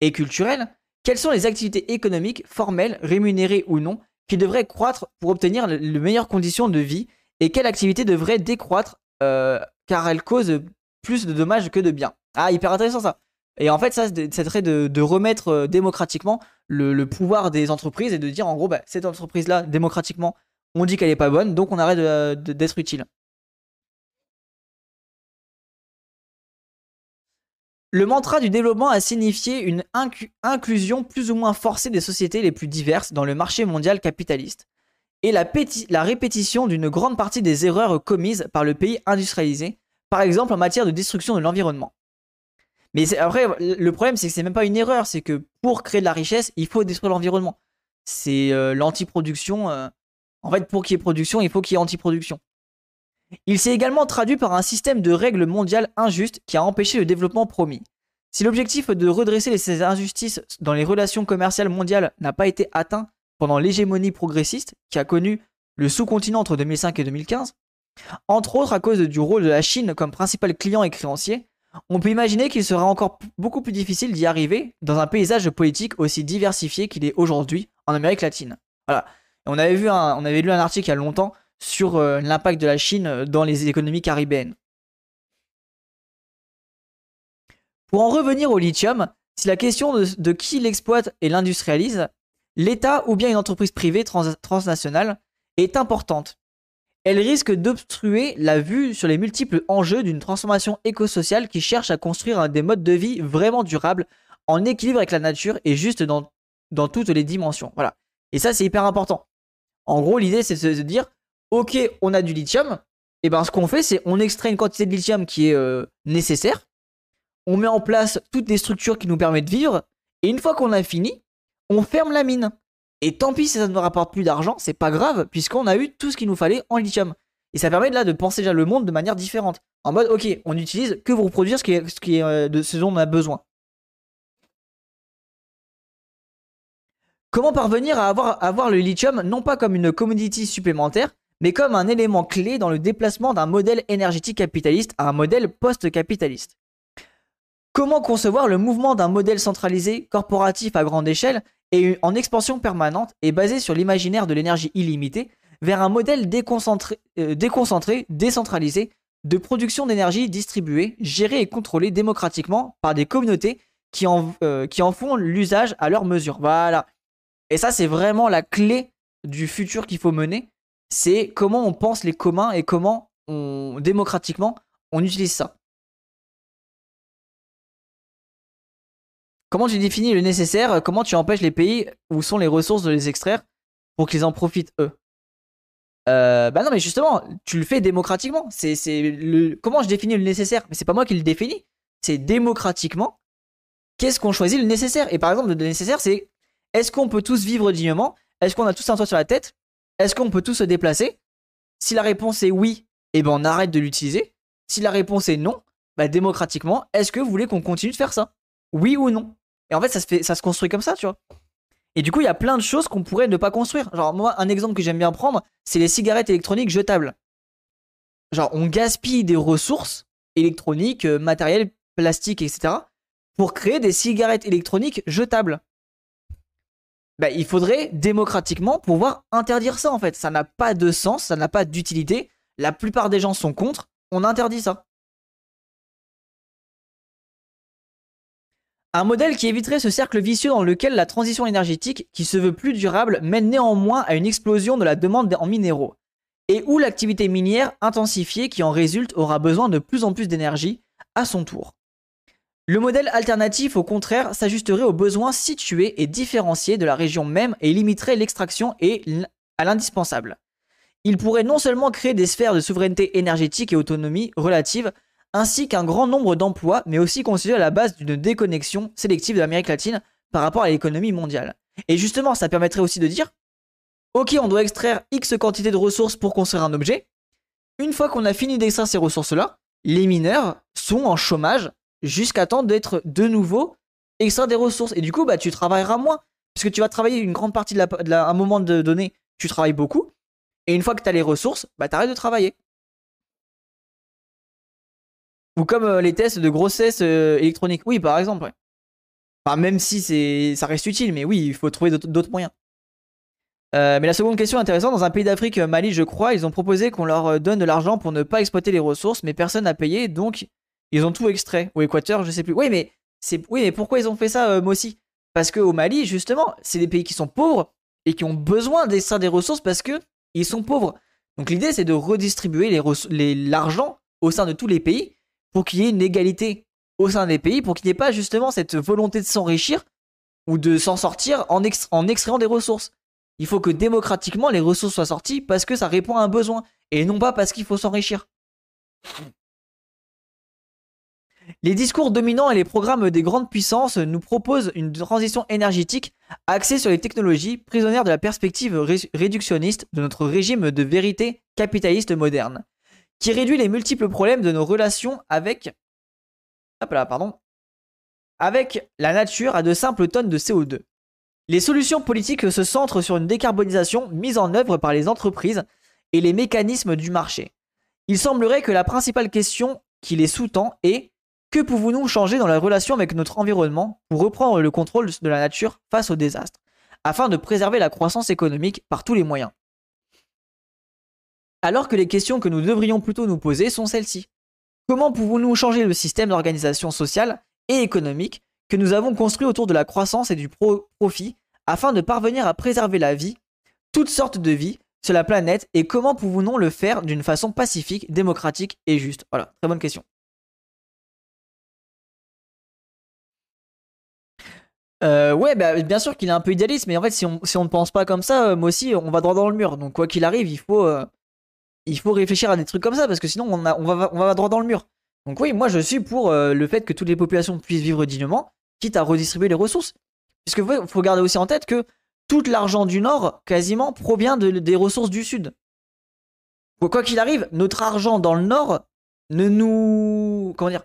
et culturelle, quelles sont les activités économiques, formelles, rémunérées ou non, qui devraient croître pour obtenir les meilleures conditions de vie? Et quelle activité devrait décroître euh, car elle cause plus de dommages que de biens? Ah, hyper intéressant ça. Et en fait, ça, c'est très de, remettre euh, démocratiquement le, pouvoir des entreprises et de dire en gros, bah, cette entreprise-là, démocratiquement, on dit qu'elle n'est pas bonne, donc on arrête d'être utile. Le mantra du développement a signifié une inclusion plus ou moins forcée des sociétés les plus diverses dans le marché mondial capitaliste, et la, répétition d'une grande partie des erreurs commises par le pays industrialisé, par exemple en matière de destruction de l'environnement. Mais après, le problème, c'est que c'est même pas une erreur, c'est que pour créer de la richesse, il faut détruire l'environnement. C'est euh, l'antiproduction. Euh, en fait, pour qu'il y ait production, il faut qu'il y ait antiproduction. Il s'est également traduit par un système de règles mondiales injustes qui a empêché le développement promis. Si l'objectif de redresser ces injustices dans les relations commerciales mondiales n'a pas été atteint pendant l'hégémonie progressiste qui a connu le sous-continent entre 2005 et 2015, entre autres à cause du rôle de la Chine comme principal client et créancier, on peut imaginer qu'il sera encore beaucoup plus difficile d'y arriver dans un paysage politique aussi diversifié qu'il est aujourd'hui en Amérique latine. Voilà. On avait, vu on avait lu un article il y a longtemps sur euh, l'impact de la Chine euh, dans les économies caribéennes. Pour en revenir au lithium, si la question de, qui l'exploite et l'industrialise, l'État ou bien une entreprise privée transnationale est importante. Elle risque d'obstruer la vue sur les multiples enjeux d'une transformation écosociale qui cherche à construire des modes de vie vraiment durables, en équilibre avec la nature et juste dans, dans toutes les dimensions. Voilà. Et ça, c'est hyper important. En gros, l'idée, c'est de se dire, ok, on a du lithium, et ben ce qu'on fait, c'est on extrait une quantité de lithium qui est euh, nécessaire, on met en place toutes les structures qui nous permettent de vivre, et une fois qu'on a fini, on ferme la mine. Et tant pis si ça ne nous rapporte plus d'argent, c'est pas grave, puisqu'on a eu tout ce qu'il nous fallait en lithium. Et ça permet de, là de penser déjà le monde de manière différente. En mode, ok, on utilise que pour produire ce euh, dont on a besoin. Comment parvenir à à avoir le lithium non pas comme une commodity supplémentaire, mais comme un élément clé dans le déplacement d'un modèle énergétique capitaliste à un modèle post-capitaliste. Comment concevoir le mouvement d'un modèle centralisé, corporatif à grande échelle et en expansion permanente et basé sur l'imaginaire de l'énergie illimitée vers un modèle déconcentré, euh, déconcentré décentralisé, de production d'énergie distribuée, gérée et contrôlée démocratiquement par des communautés qui en, euh, qui en font l'usage à leur mesure. Voilà. Et ça, c'est vraiment la clé du futur qu'il faut mener. C'est comment on pense les communs et comment démocratiquement, on utilise ça. Comment tu définis le nécessaire Comment tu empêches les pays où sont les ressources de les extraire pour qu'ils en profitent eux? Euh, Bah non, mais justement, tu le fais démocratiquement. C'est comment je définis le nécessaire? Mais c'est pas moi qui le définis. C'est démocratiquement. Qu'est-ce qu'on choisit le nécessaire? Et par exemple, le nécessaire, c'est est-ce qu'on peut tous vivre dignement? Est-ce qu'on a tous un toit sur la tête? Est-ce qu'on peut tous se déplacer? Si la réponse est oui, eh ben on arrête de l'utiliser. Si la réponse est non, bah démocratiquement, est-ce que vous voulez qu'on continue de faire ça? Oui ou non? Et en fait, ça se, fait, ça se construit comme ça, tu vois. Et du coup, il y a plein de choses qu'on pourrait ne pas construire. Genre, moi, un exemple que j'aime bien prendre, c'est les cigarettes électroniques jetables. Genre, on gaspille des ressources électroniques, euh, matériel, plastique, etc. pour créer des cigarettes électroniques jetables. Bah, il faudrait démocratiquement pouvoir interdire ça en fait. Ça n'a pas de sens, ça n'a pas d'utilité. La plupart des gens sont contre, on interdit ça. Un modèle qui éviterait ce cercle vicieux dans lequel la transition énergétique, qui se veut plus durable, mène néanmoins à une explosion de la demande en minéraux, et où l'activité minière intensifiée qui en résulte aura besoin de plus en plus d'énergie à son tour. Le modèle alternatif, au contraire, s'ajusterait aux besoins situés et différenciés de la région même et limiterait l'extraction à l'indispensable. Il pourrait non seulement créer des sphères de souveraineté énergétique et autonomie relative, ainsi qu'un grand nombre d'emplois, mais aussi constituer la base d'une déconnexion sélective de l'Amérique latine par rapport à l'économie mondiale. Et justement, ça permettrait aussi de dire, ok, on doit extraire X quantité de ressources pour construire un objet. Une fois qu'on a fini d'extraire ces ressources-là, les mineurs sont en chômage jusqu'à temps d'être de nouveau extraire des ressources. Et du coup, bah, tu travailleras moins, puisque tu vas travailler une grande partie de la, un moment de donné, tu travailles beaucoup, et une fois que tu as les ressources, bah t'arrêtes de travailler. Ou comme euh, les tests de grossesse euh, électronique. Oui, par exemple. Même si ça reste utile, mais oui, il faut trouver d'autres moyens. Euh, mais la seconde question intéressante, dans un pays d'Afrique, Mali, je crois, ils ont proposé qu'on leur donne de l'argent pour ne pas exploiter les ressources, mais personne n'a payé, donc ils ont tout extrait. Ou Équateur, je sais plus. Oui, mais c'est, oui, mais pourquoi ils ont fait ça, aussi? Parce qu'au Mali, justement, c'est des pays qui sont pauvres et qui ont besoin d'extraire des ressources parce que ils sont pauvres. Donc l'idée, c'est de redistribuer l'argent au sein de tous les pays pour qu'il y ait une égalité au sein des pays, pour qu'il n'y ait pas justement cette volonté de s'enrichir ou de s'en sortir en, en extrayant des ressources. Il faut que démocratiquement les ressources soient sorties parce que ça répond à un besoin et non pas parce qu'il faut s'enrichir. Les discours dominants et les programmes des grandes puissances nous proposent une transition énergétique axée sur les technologies, prisonnières de la perspective réductionniste de notre régime de vérité capitaliste moderne, qui réduit les multiples problèmes de nos relations avec, pardon, avec la nature à de simples tonnes de CO2. Les solutions politiques se centrent sur une décarbonisation mise en œuvre par les entreprises et les mécanismes du marché. Il semblerait que la principale question qui les sous-tend est que pouvons-nous changer dans la relation avec notre environnement pour reprendre le contrôle de la nature face au désastre, afin de préserver la croissance économique par tous les moyens? Alors que les questions que nous devrions plutôt nous poser sont celles-ci. Comment pouvons-nous changer le système d'organisation sociale et économique que nous avons construit autour de la croissance et du profit afin de parvenir à préserver la vie, toutes sortes de vie, sur la planète et comment pouvons-nous le faire d'une façon pacifique, démocratique et juste? Voilà, très bonne question. Euh, ouais, bah, bien sûr qu'il est un peu idéaliste, mais en fait, si on, si on ne pense pas comme ça, euh, moi aussi, on va droit dans le mur. Donc, quoi qu'il arrive, il faut, euh, il faut réfléchir à des trucs comme ça, parce que sinon, on, on, va, on va droit dans le mur. Donc, oui, moi, je suis pour le fait que toutes les populations puissent vivre dignement, quitte à redistribuer les ressources. Puisque, il faut garder aussi en tête que tout l'argent du Nord, quasiment, provient de, des ressources du Sud. Quoi qu'il arrive, notre argent dans le Nord ne nous. Comment dire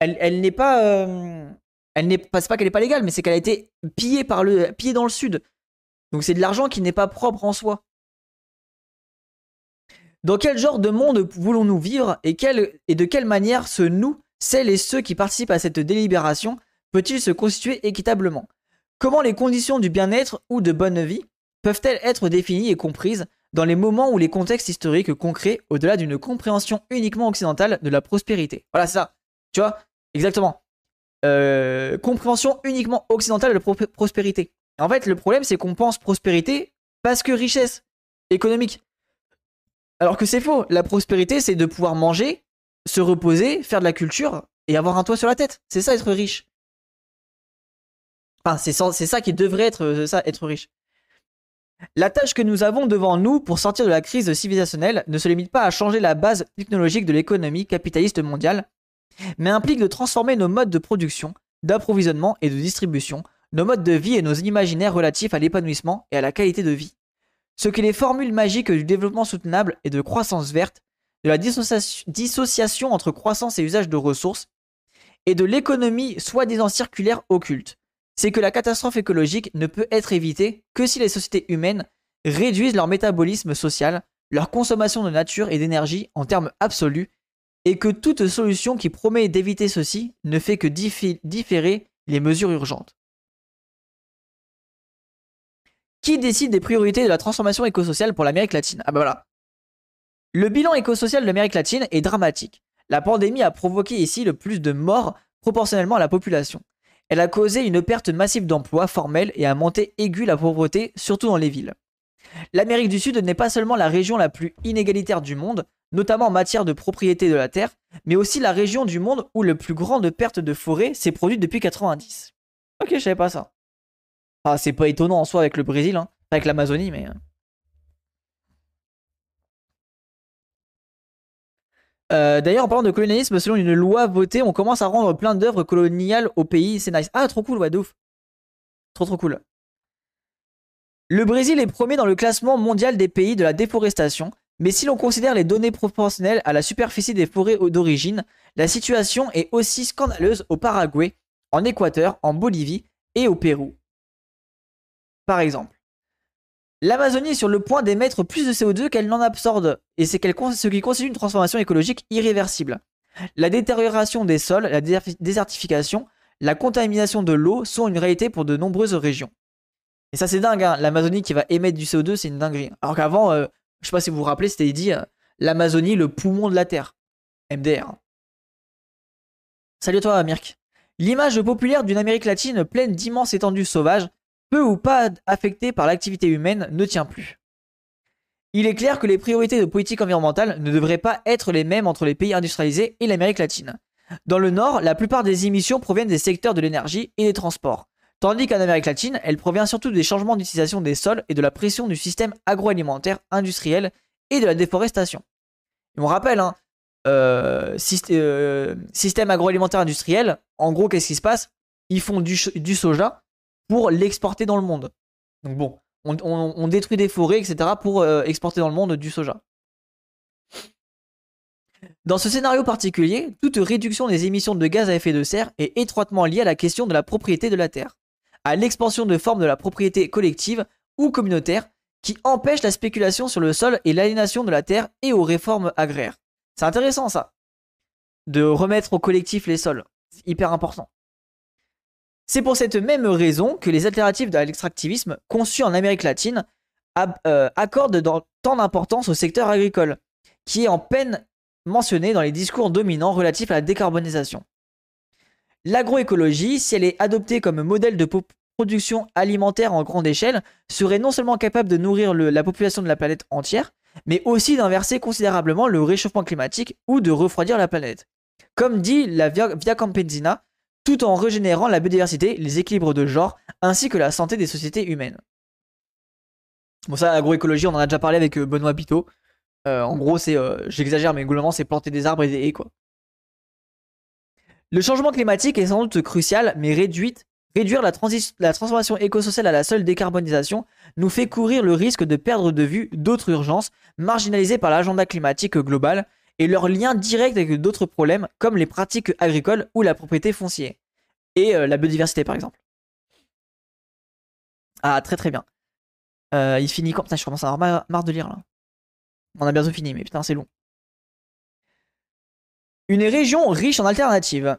Elle, elle n'est pas elle n'est pas, pas qu'elle n'est pas légale, mais c'est qu'elle a été pillée par le, pillée dans le sud. Donc c'est de l'argent qui n'est pas propre en soi. Dans quel genre de monde voulons-nous vivre et, et de quelle manière ce nous, celles et ceux qui participent à cette délibération, peut-il se constituer équitablement? Comment les conditions du bien-être ou de bonne vie peuvent-elles être définies et comprises dans les moments ou les contextes historiques concrets au-delà d'une compréhension uniquement occidentale de la prospérité? Voilà, c'est ça. Tu vois? Exactement. Euh, compréhension uniquement occidentale de prospérité. En fait, le problème, c'est qu'on pense prospérité parce que richesse économique. Alors que c'est faux. La prospérité, c'est de pouvoir manger, se reposer, faire de la culture et avoir un toit sur la tête. C'est ça être riche. Enfin, c'est ça qui devrait être ça, être riche. La tâche que nous avons devant nous pour sortir de la crise civilisationnelle ne se limite pas à changer la base technologique de l'économie capitaliste mondiale, mais implique de transformer nos modes de production, d'approvisionnement et de distribution, nos modes de vie et nos imaginaires relatifs à l'épanouissement et à la qualité de vie. Ce que les formules magiques du développement soutenable et de croissance verte, de la dissociation entre croissance et usage de ressources, et de l'économie soi-disant circulaire occulte, c'est que la catastrophe écologique ne peut être évitée que si les sociétés humaines réduisent leur métabolisme social, leur consommation de nature et d'énergie en termes absolus, et que toute solution qui promet d'éviter ceci ne fait que différer les mesures urgentes. Qui décide des priorités de la transformation écosociale pour l'Amérique latine? Ah bah voilà. Le bilan écosocial de l'Amérique latine est dramatique. La pandémie a provoqué ici le plus de morts proportionnellement à la population. Elle a causé une perte massive d'emplois formels et a monté aiguë la pauvreté, surtout dans les villes. L'Amérique du Sud n'est pas seulement la région la plus inégalitaire du monde, notamment en matière de propriété de la terre, mais aussi la région du monde où le plus grand de perte de forêt s'est produit depuis 90. Ok, je savais pas ça. Ah, c'est pas étonnant en soi avec le Brésil, hein, avec l'Amazonie, mais. Euh. Euh, d'ailleurs, en parlant de colonialisme, selon une loi votée, on commence à rendre plein d'œuvres coloniales au pays. C'est nice. Ah, trop cool, ouais, de ouf. Trop, trop cool. Le Brésil est premier dans le classement mondial des pays de la déforestation, mais si l'on considère les données proportionnelles à la superficie des forêts d'origine, la situation est aussi scandaleuse au Paraguay, en Équateur, en Bolivie et au Pérou. Par exemple. L'Amazonie est sur le point d'émettre plus de CO2 qu'elle n'en absorbe, et c'est ce qui constitue une transformation écologique irréversible. La détérioration des sols, la désertification, la contamination de l'eau sont une réalité pour de nombreuses régions. Et ça c'est dingue, hein. l'Amazonie qui va émettre du CO2, c'est une dinguerie. Alors qu'avant, euh, je sais pas si vous vous rappelez, c'était dit euh, l'Amazonie, le poumon de la Terre. MDR. Salut à toi Mirk. L'image populaire d'une Amérique latine pleine d'immenses étendues sauvages peu ou pas affecté par l'activité humaine, ne tient plus. Il est clair que les priorités de politique environnementale ne devraient pas être les mêmes entre les pays industrialisés et l'Amérique latine. Dans le Nord, la plupart des émissions proviennent des secteurs de l'énergie et des transports, tandis qu'en Amérique latine, elle provient surtout des changements d'utilisation des sols et de la pression du système agroalimentaire industriel et de la déforestation. on rappelle, hein, euh, euh, système agroalimentaire industriel, en gros, qu'est-ce qui se passe? Ils font du soja, pour l'exporter dans le monde. Donc bon, on, détruit des forêts, etc. pour euh, exporter dans le monde du soja. Dans ce scénario particulier, toute réduction des émissions de gaz à effet de serre est étroitement liée à la question de la propriété de la terre, à l'expansion de formes de la propriété collective ou communautaire qui empêchent la spéculation sur le sol et l'aliénation de la terre et aux réformes agraires. C'est intéressant ça, de remettre au collectif les sols. C'est hyper important. C'est pour cette même raison que les alternatives à l'extractivisme conçues en Amérique latine euh, accordent tant d'importance au secteur agricole, qui est en peine mentionné dans les discours dominants relatifs à la décarbonisation. L'agroécologie, si elle est adoptée comme modèle de production alimentaire en grande échelle, serait non seulement capable de nourrir la population de la planète entière, mais aussi d'inverser considérablement le réchauffement climatique ou de refroidir la planète. Comme dit la Via, Via Campesina, tout en régénérant la biodiversité, les équilibres de genre, ainsi que la santé des sociétés humaines. Bon ça, agroécologie, on en a déjà parlé avec euh, Benoît Pito. Euh, en gros, c'est, euh, j'exagère, mais globalement, c'est planter des arbres et des haies, quoi. Le changement climatique est sans doute crucial, mais réduire la, transformation écosociale à la seule décarbonisation nous fait courir le risque de perdre de vue d'autres urgences marginalisées par l'agenda climatique global et leur lien direct avec d'autres problèmes comme les pratiques agricoles ou la propriété foncière et euh, la biodiversité par exemple. Ah très très bien. Euh, il finit quand? Putain, je commence à avoir marre de lire là. On a bientôt fini, mais putain c'est long. Une région riche en alternatives.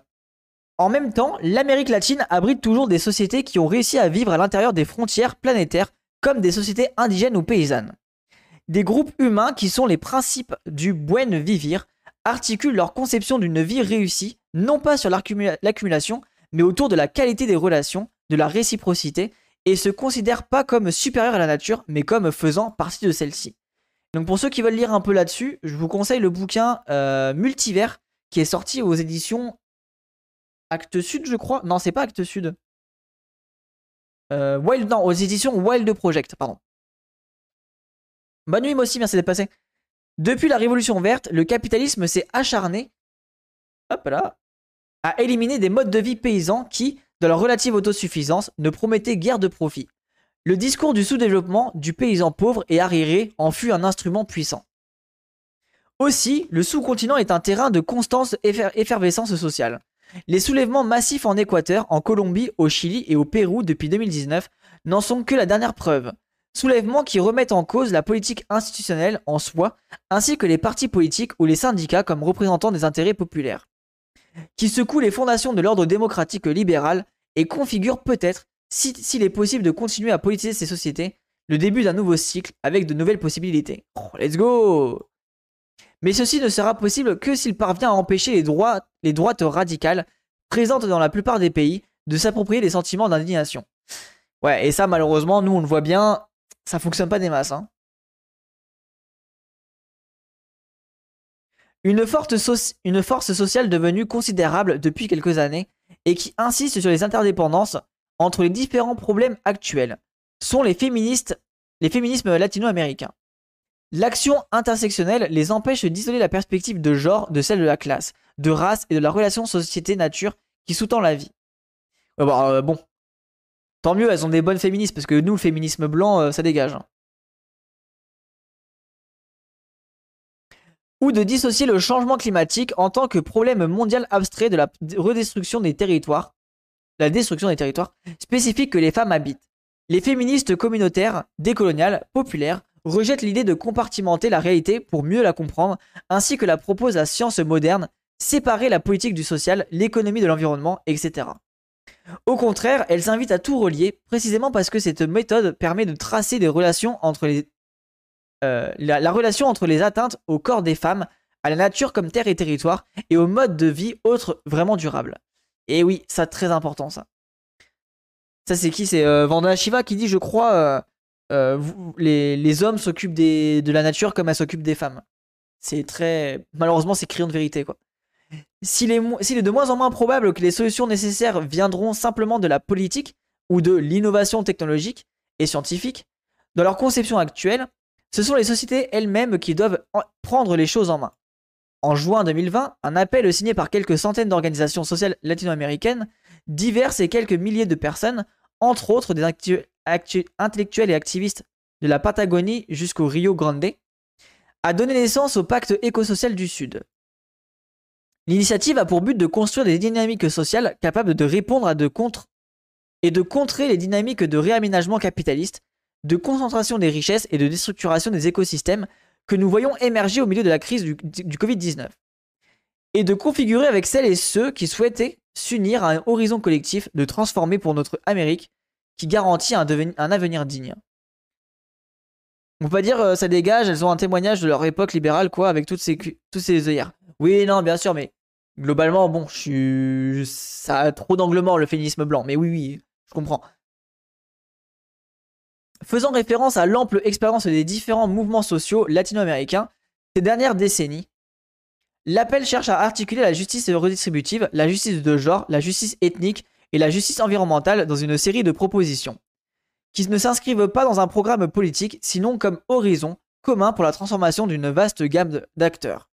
En même temps, l'Amérique latine abrite toujours des sociétés qui ont réussi à vivre à l'intérieur des frontières planétaires, comme des sociétés indigènes ou paysannes. Des groupes humains qui sont les principes du buen vivir articulent leur conception d'une vie réussie, non pas sur l'accumulation, mais autour de la qualité des relations, de la réciprocité, et se considèrent pas comme supérieurs à la nature, mais comme faisant partie de celle-ci. Donc pour ceux qui veulent lire un peu là-dessus, je vous conseille le bouquin euh, Multivers qui est sorti aux éditions Actes Sud, je crois. Non, c'est pas Actes Sud. Euh, Wild, non, aux éditions Wild Project, pardon. Bonne nuit, moi aussi, merci d'être passé. Depuis la Révolution verte, le capitalisme s'est acharné hop là, à éliminer des modes de vie paysans qui, dans leur relative autosuffisance, ne promettaient guère de profit. Le discours du sous-développement du paysan pauvre et arriéré en fut un instrument puissant. Aussi, le sous-continent est un terrain de constante effervescence sociale. Les soulèvements massifs en Équateur, en Colombie, au Chili et au Pérou depuis 2019 n'en sont que la dernière preuve. Soulèvements qui remettent en cause la politique institutionnelle en soi, ainsi que les partis politiques ou les syndicats comme représentants des intérêts populaires. Qui secouent les fondations de l'ordre démocratique libéral et configurent peut-être, s'il est possible de continuer à politiser ces sociétés, le début d'un nouveau cycle avec de nouvelles possibilités. Oh, let's go Mais ceci ne sera possible que s'il parvient à empêcher les, les droites radicales, présentes dans la plupart des pays, de s'approprier des sentiments d'indignation. Ouais, et ça, malheureusement, nous, on le voit bien, ça fonctionne pas des masses. Hein. Une, une force sociale devenue considérable depuis quelques années et qui insiste sur les interdépendances entre les différents problèmes actuels sont les féministes, les féminismes latino-américains. L'action intersectionnelle les empêche d'isoler la perspective de genre de celle de la classe, de race et de la relation société-nature qui sous-tend la vie. Euh, bon, tant mieux, elles ont des bonnes féministes parce que nous, le féminisme blanc, euh, ça dégage. Hein. Ou de dissocier le changement climatique en tant que problème mondial abstrait de la redestruction des territoires, la destruction des territoires spécifiques que les femmes habitent. Les féministes communautaires, décoloniales, populaires, rejettent l'idée de compartimenter la réalité pour mieux la comprendre, ainsi que la propose la science moderne, séparer la politique du social, l'économie de l'environnement, etc. Au contraire, elles invitent à tout relier, précisément parce que cette méthode permet de tracer des relations entre les, euh, la, relation entre les atteintes au corps des femmes, à la nature comme terre et territoire, et au mode de vie autre vraiment durable. Et oui, ça très important ça. Ça c'est qui? C'est euh, Shiva qui dit, je crois, euh, euh, les, hommes s'occupent de la nature comme elles s'occupent des femmes. C'est très... Malheureusement, c'est criant de vérité quoi. S'il est, est, de moins en moins probable que les solutions nécessaires viendront simplement de la politique ou de l'innovation technologique et scientifique, dans leur conception actuelle, ce sont les sociétés elles-mêmes qui doivent prendre les choses en main. En juin 2020, un appel signé par quelques centaines d'organisations sociales latino-américaines, diverses et quelques milliers de personnes, entre autres des intellectuels et activistes de la Patagonie jusqu'au Rio Grande, a donné naissance au pacte écosocial du Sud. L'initiative a pour but de construire des dynamiques sociales capables de répondre à de contre et de contrer les dynamiques de réaménagement capitaliste de concentration des richesses et de déstructuration des écosystèmes que nous voyons émerger au milieu de la crise du, Covid-19. Et de configurer avec celles et ceux qui souhaitaient s'unir à un horizon collectif de transformer pour notre Amérique qui garantit un, avenir digne. On peut pas dire euh, ça dégage, elles ont un témoignage de leur époque libérale, quoi, avec toutes ces, tous ces œillères. Oui, non, bien sûr, mais globalement, bon, je. Ça a trop d'anglement, le féminisme blanc, mais oui, oui, je comprends. Faisant référence à l'ample expérience des différents mouvements sociaux latino-américains ces dernières décennies, l'appel cherche à articuler la justice redistributive, la justice de genre, la justice ethnique et la justice environnementale dans une série de propositions, qui ne s'inscrivent pas dans un programme politique, sinon comme horizon commun pour la transformation d'une vaste gamme d'acteurs.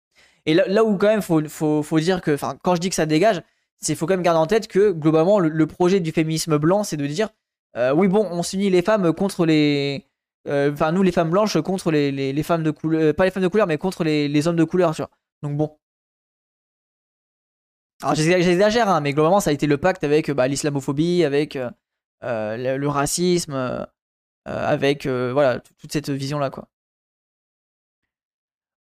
Et là, où quand même faut, faut, dire que, quand je dis que ça dégage, c'est faut quand même garder en tête que globalement le projet du féminisme blanc, c'est de dire euh, oui, bon, on s'unit les femmes contre les. Euh, enfin, nous, les femmes blanches contre les, femmes de couleur. Euh, pas les femmes de couleur, mais contre les, les hommes de couleur, tu vois. Donc bon. Alors j'exagère, hein, mais globalement, ça a été le pacte avec bah, l'islamophobie, avec le, racisme, avec voilà, toute cette vision-là, quoi.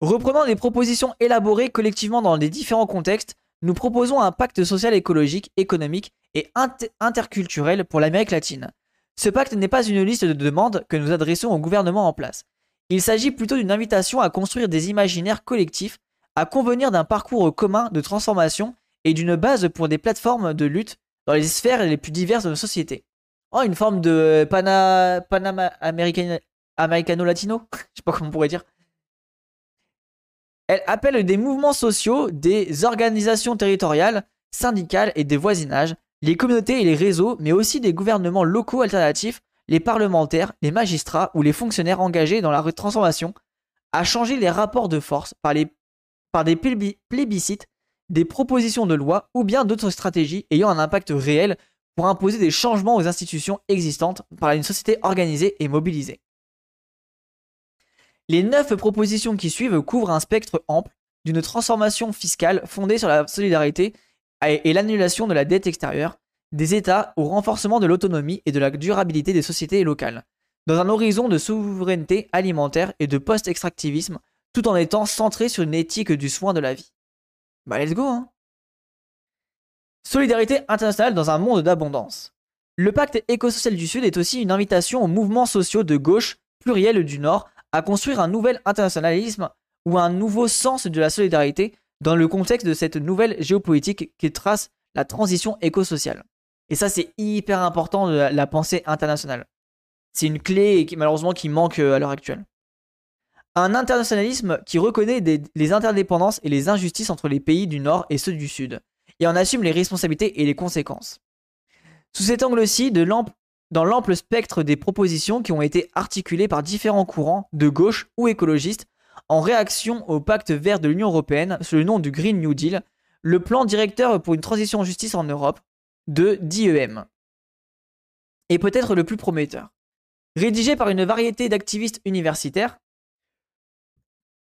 Reprenant des propositions élaborées collectivement dans les différents contextes, nous proposons un pacte social écologique, économique et interculturel pour l'Amérique latine. Ce pacte n'est pas une liste de demandes que nous adressons au gouvernement en place. Il s'agit plutôt d'une invitation à construire des imaginaires collectifs, à convenir d'un parcours commun de transformation et d'une base pour des plateformes de lutte dans les sphères les plus diverses de nos sociétés. Oh, une forme de pana, Panama Americano-Latino Je sais pas comment on pourrait dire. Elle appelle des mouvements sociaux, des organisations territoriales, syndicales et des voisinages, les communautés et les réseaux, mais aussi des gouvernements locaux alternatifs, les parlementaires, les magistrats ou les fonctionnaires engagés dans la transformation, à changer les rapports de force par, les, par des plébiscites, des propositions de loi ou bien d'autres stratégies ayant un impact réel pour imposer des changements aux institutions existantes par une société organisée et mobilisée. Les neuf propositions qui suivent couvrent un spectre ample d'une transformation fiscale fondée sur la solidarité et l'annulation de la dette extérieure des États au renforcement de l'autonomie et de la durabilité des sociétés locales, dans un horizon de souveraineté alimentaire et de post-extractivisme, tout en étant centré sur une éthique du soin de la vie. Bah let's go hein Solidarité internationale dans un monde d'abondance. Le pacte écosocial du Sud est aussi une invitation aux mouvements sociaux de gauche pluriels du Nord à construire un nouvel internationalisme ou un nouveau sens de la solidarité dans le contexte de cette nouvelle géopolitique qui trace la transition écosociale. Et ça, c'est hyper important de la, pensée internationale. C'est une clé qui, malheureusement qui manque euh, à l'heure actuelle. Un internationalisme qui reconnaît les interdépendances et les injustices entre les pays du Nord et ceux du Sud, et en assume les responsabilités et les conséquences. Sous cet angle-ci, dans l'ample spectre des propositions qui ont été articulées par différents courants, de gauche ou écologistes, en réaction au pacte vert de l'Union européenne sous le nom du Green New Deal, le plan directeur pour une transition justice en Europe de DIEM est peut-être le plus prometteur. Rédigé par une variété d'activistes universitaires,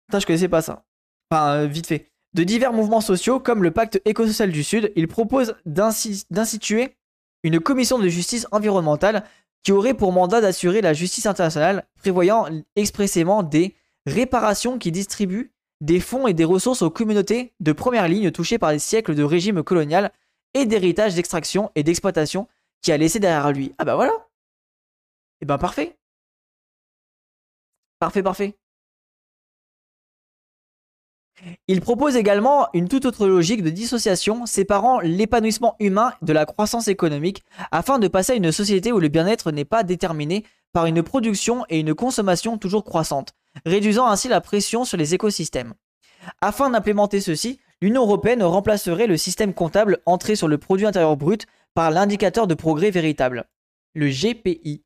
putain je connaissais pas ça, enfin euh, vite fait, de divers mouvements sociaux comme le pacte écosocial du Sud, il propose d'instituer une commission de justice environnementale qui aurait pour mandat d'assurer la justice internationale, prévoyant expressément des réparations qui distribuent des fonds et des ressources aux communautés de première ligne touchées par des siècles de régime colonial et d'héritage d'extraction et d'exploitation qui a laissé derrière lui. Ah bah voilà Et eh ben parfait Parfait, parfait. Il propose également une toute autre logique de dissociation séparant l'épanouissement humain de la croissance économique afin de passer à une société où le bien-être n'est pas déterminé par une production et une consommation toujours croissantes, réduisant ainsi la pression sur les écosystèmes. Afin d'implémenter ceci, l'Union européenne remplacerait le système comptable entré sur le produit intérieur brut par l'indicateur de progrès véritable, le GPI.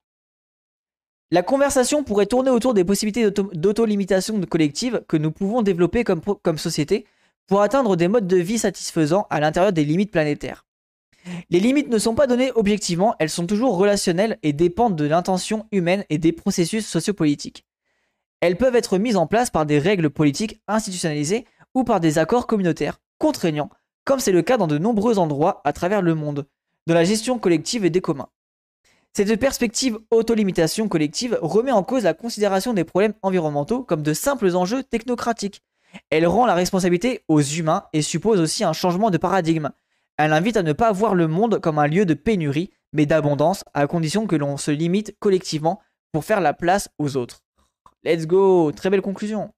La conversation pourrait tourner autour des possibilités d'auto-limitation collective que nous pouvons développer comme, société pour atteindre des modes de vie satisfaisants à l'intérieur des limites planétaires. Les limites ne sont pas données objectivement, elles sont toujours relationnelles et dépendent de l'intention humaine et des processus sociopolitiques. Elles peuvent être mises en place par des règles politiques institutionnalisées ou par des accords communautaires contraignants, comme c'est le cas dans de nombreux endroits à travers le monde, de la gestion collective et des communs. Cette perspective autolimitation collective remet en cause la considération des problèmes environnementaux comme de simples enjeux technocratiques. Elle rend la responsabilité aux humains et suppose aussi un changement de paradigme. Elle invite à ne pas voir le monde comme un lieu de pénurie, mais d'abondance, à condition que l'on se limite collectivement pour faire la place aux autres. Let's go Très belle conclusion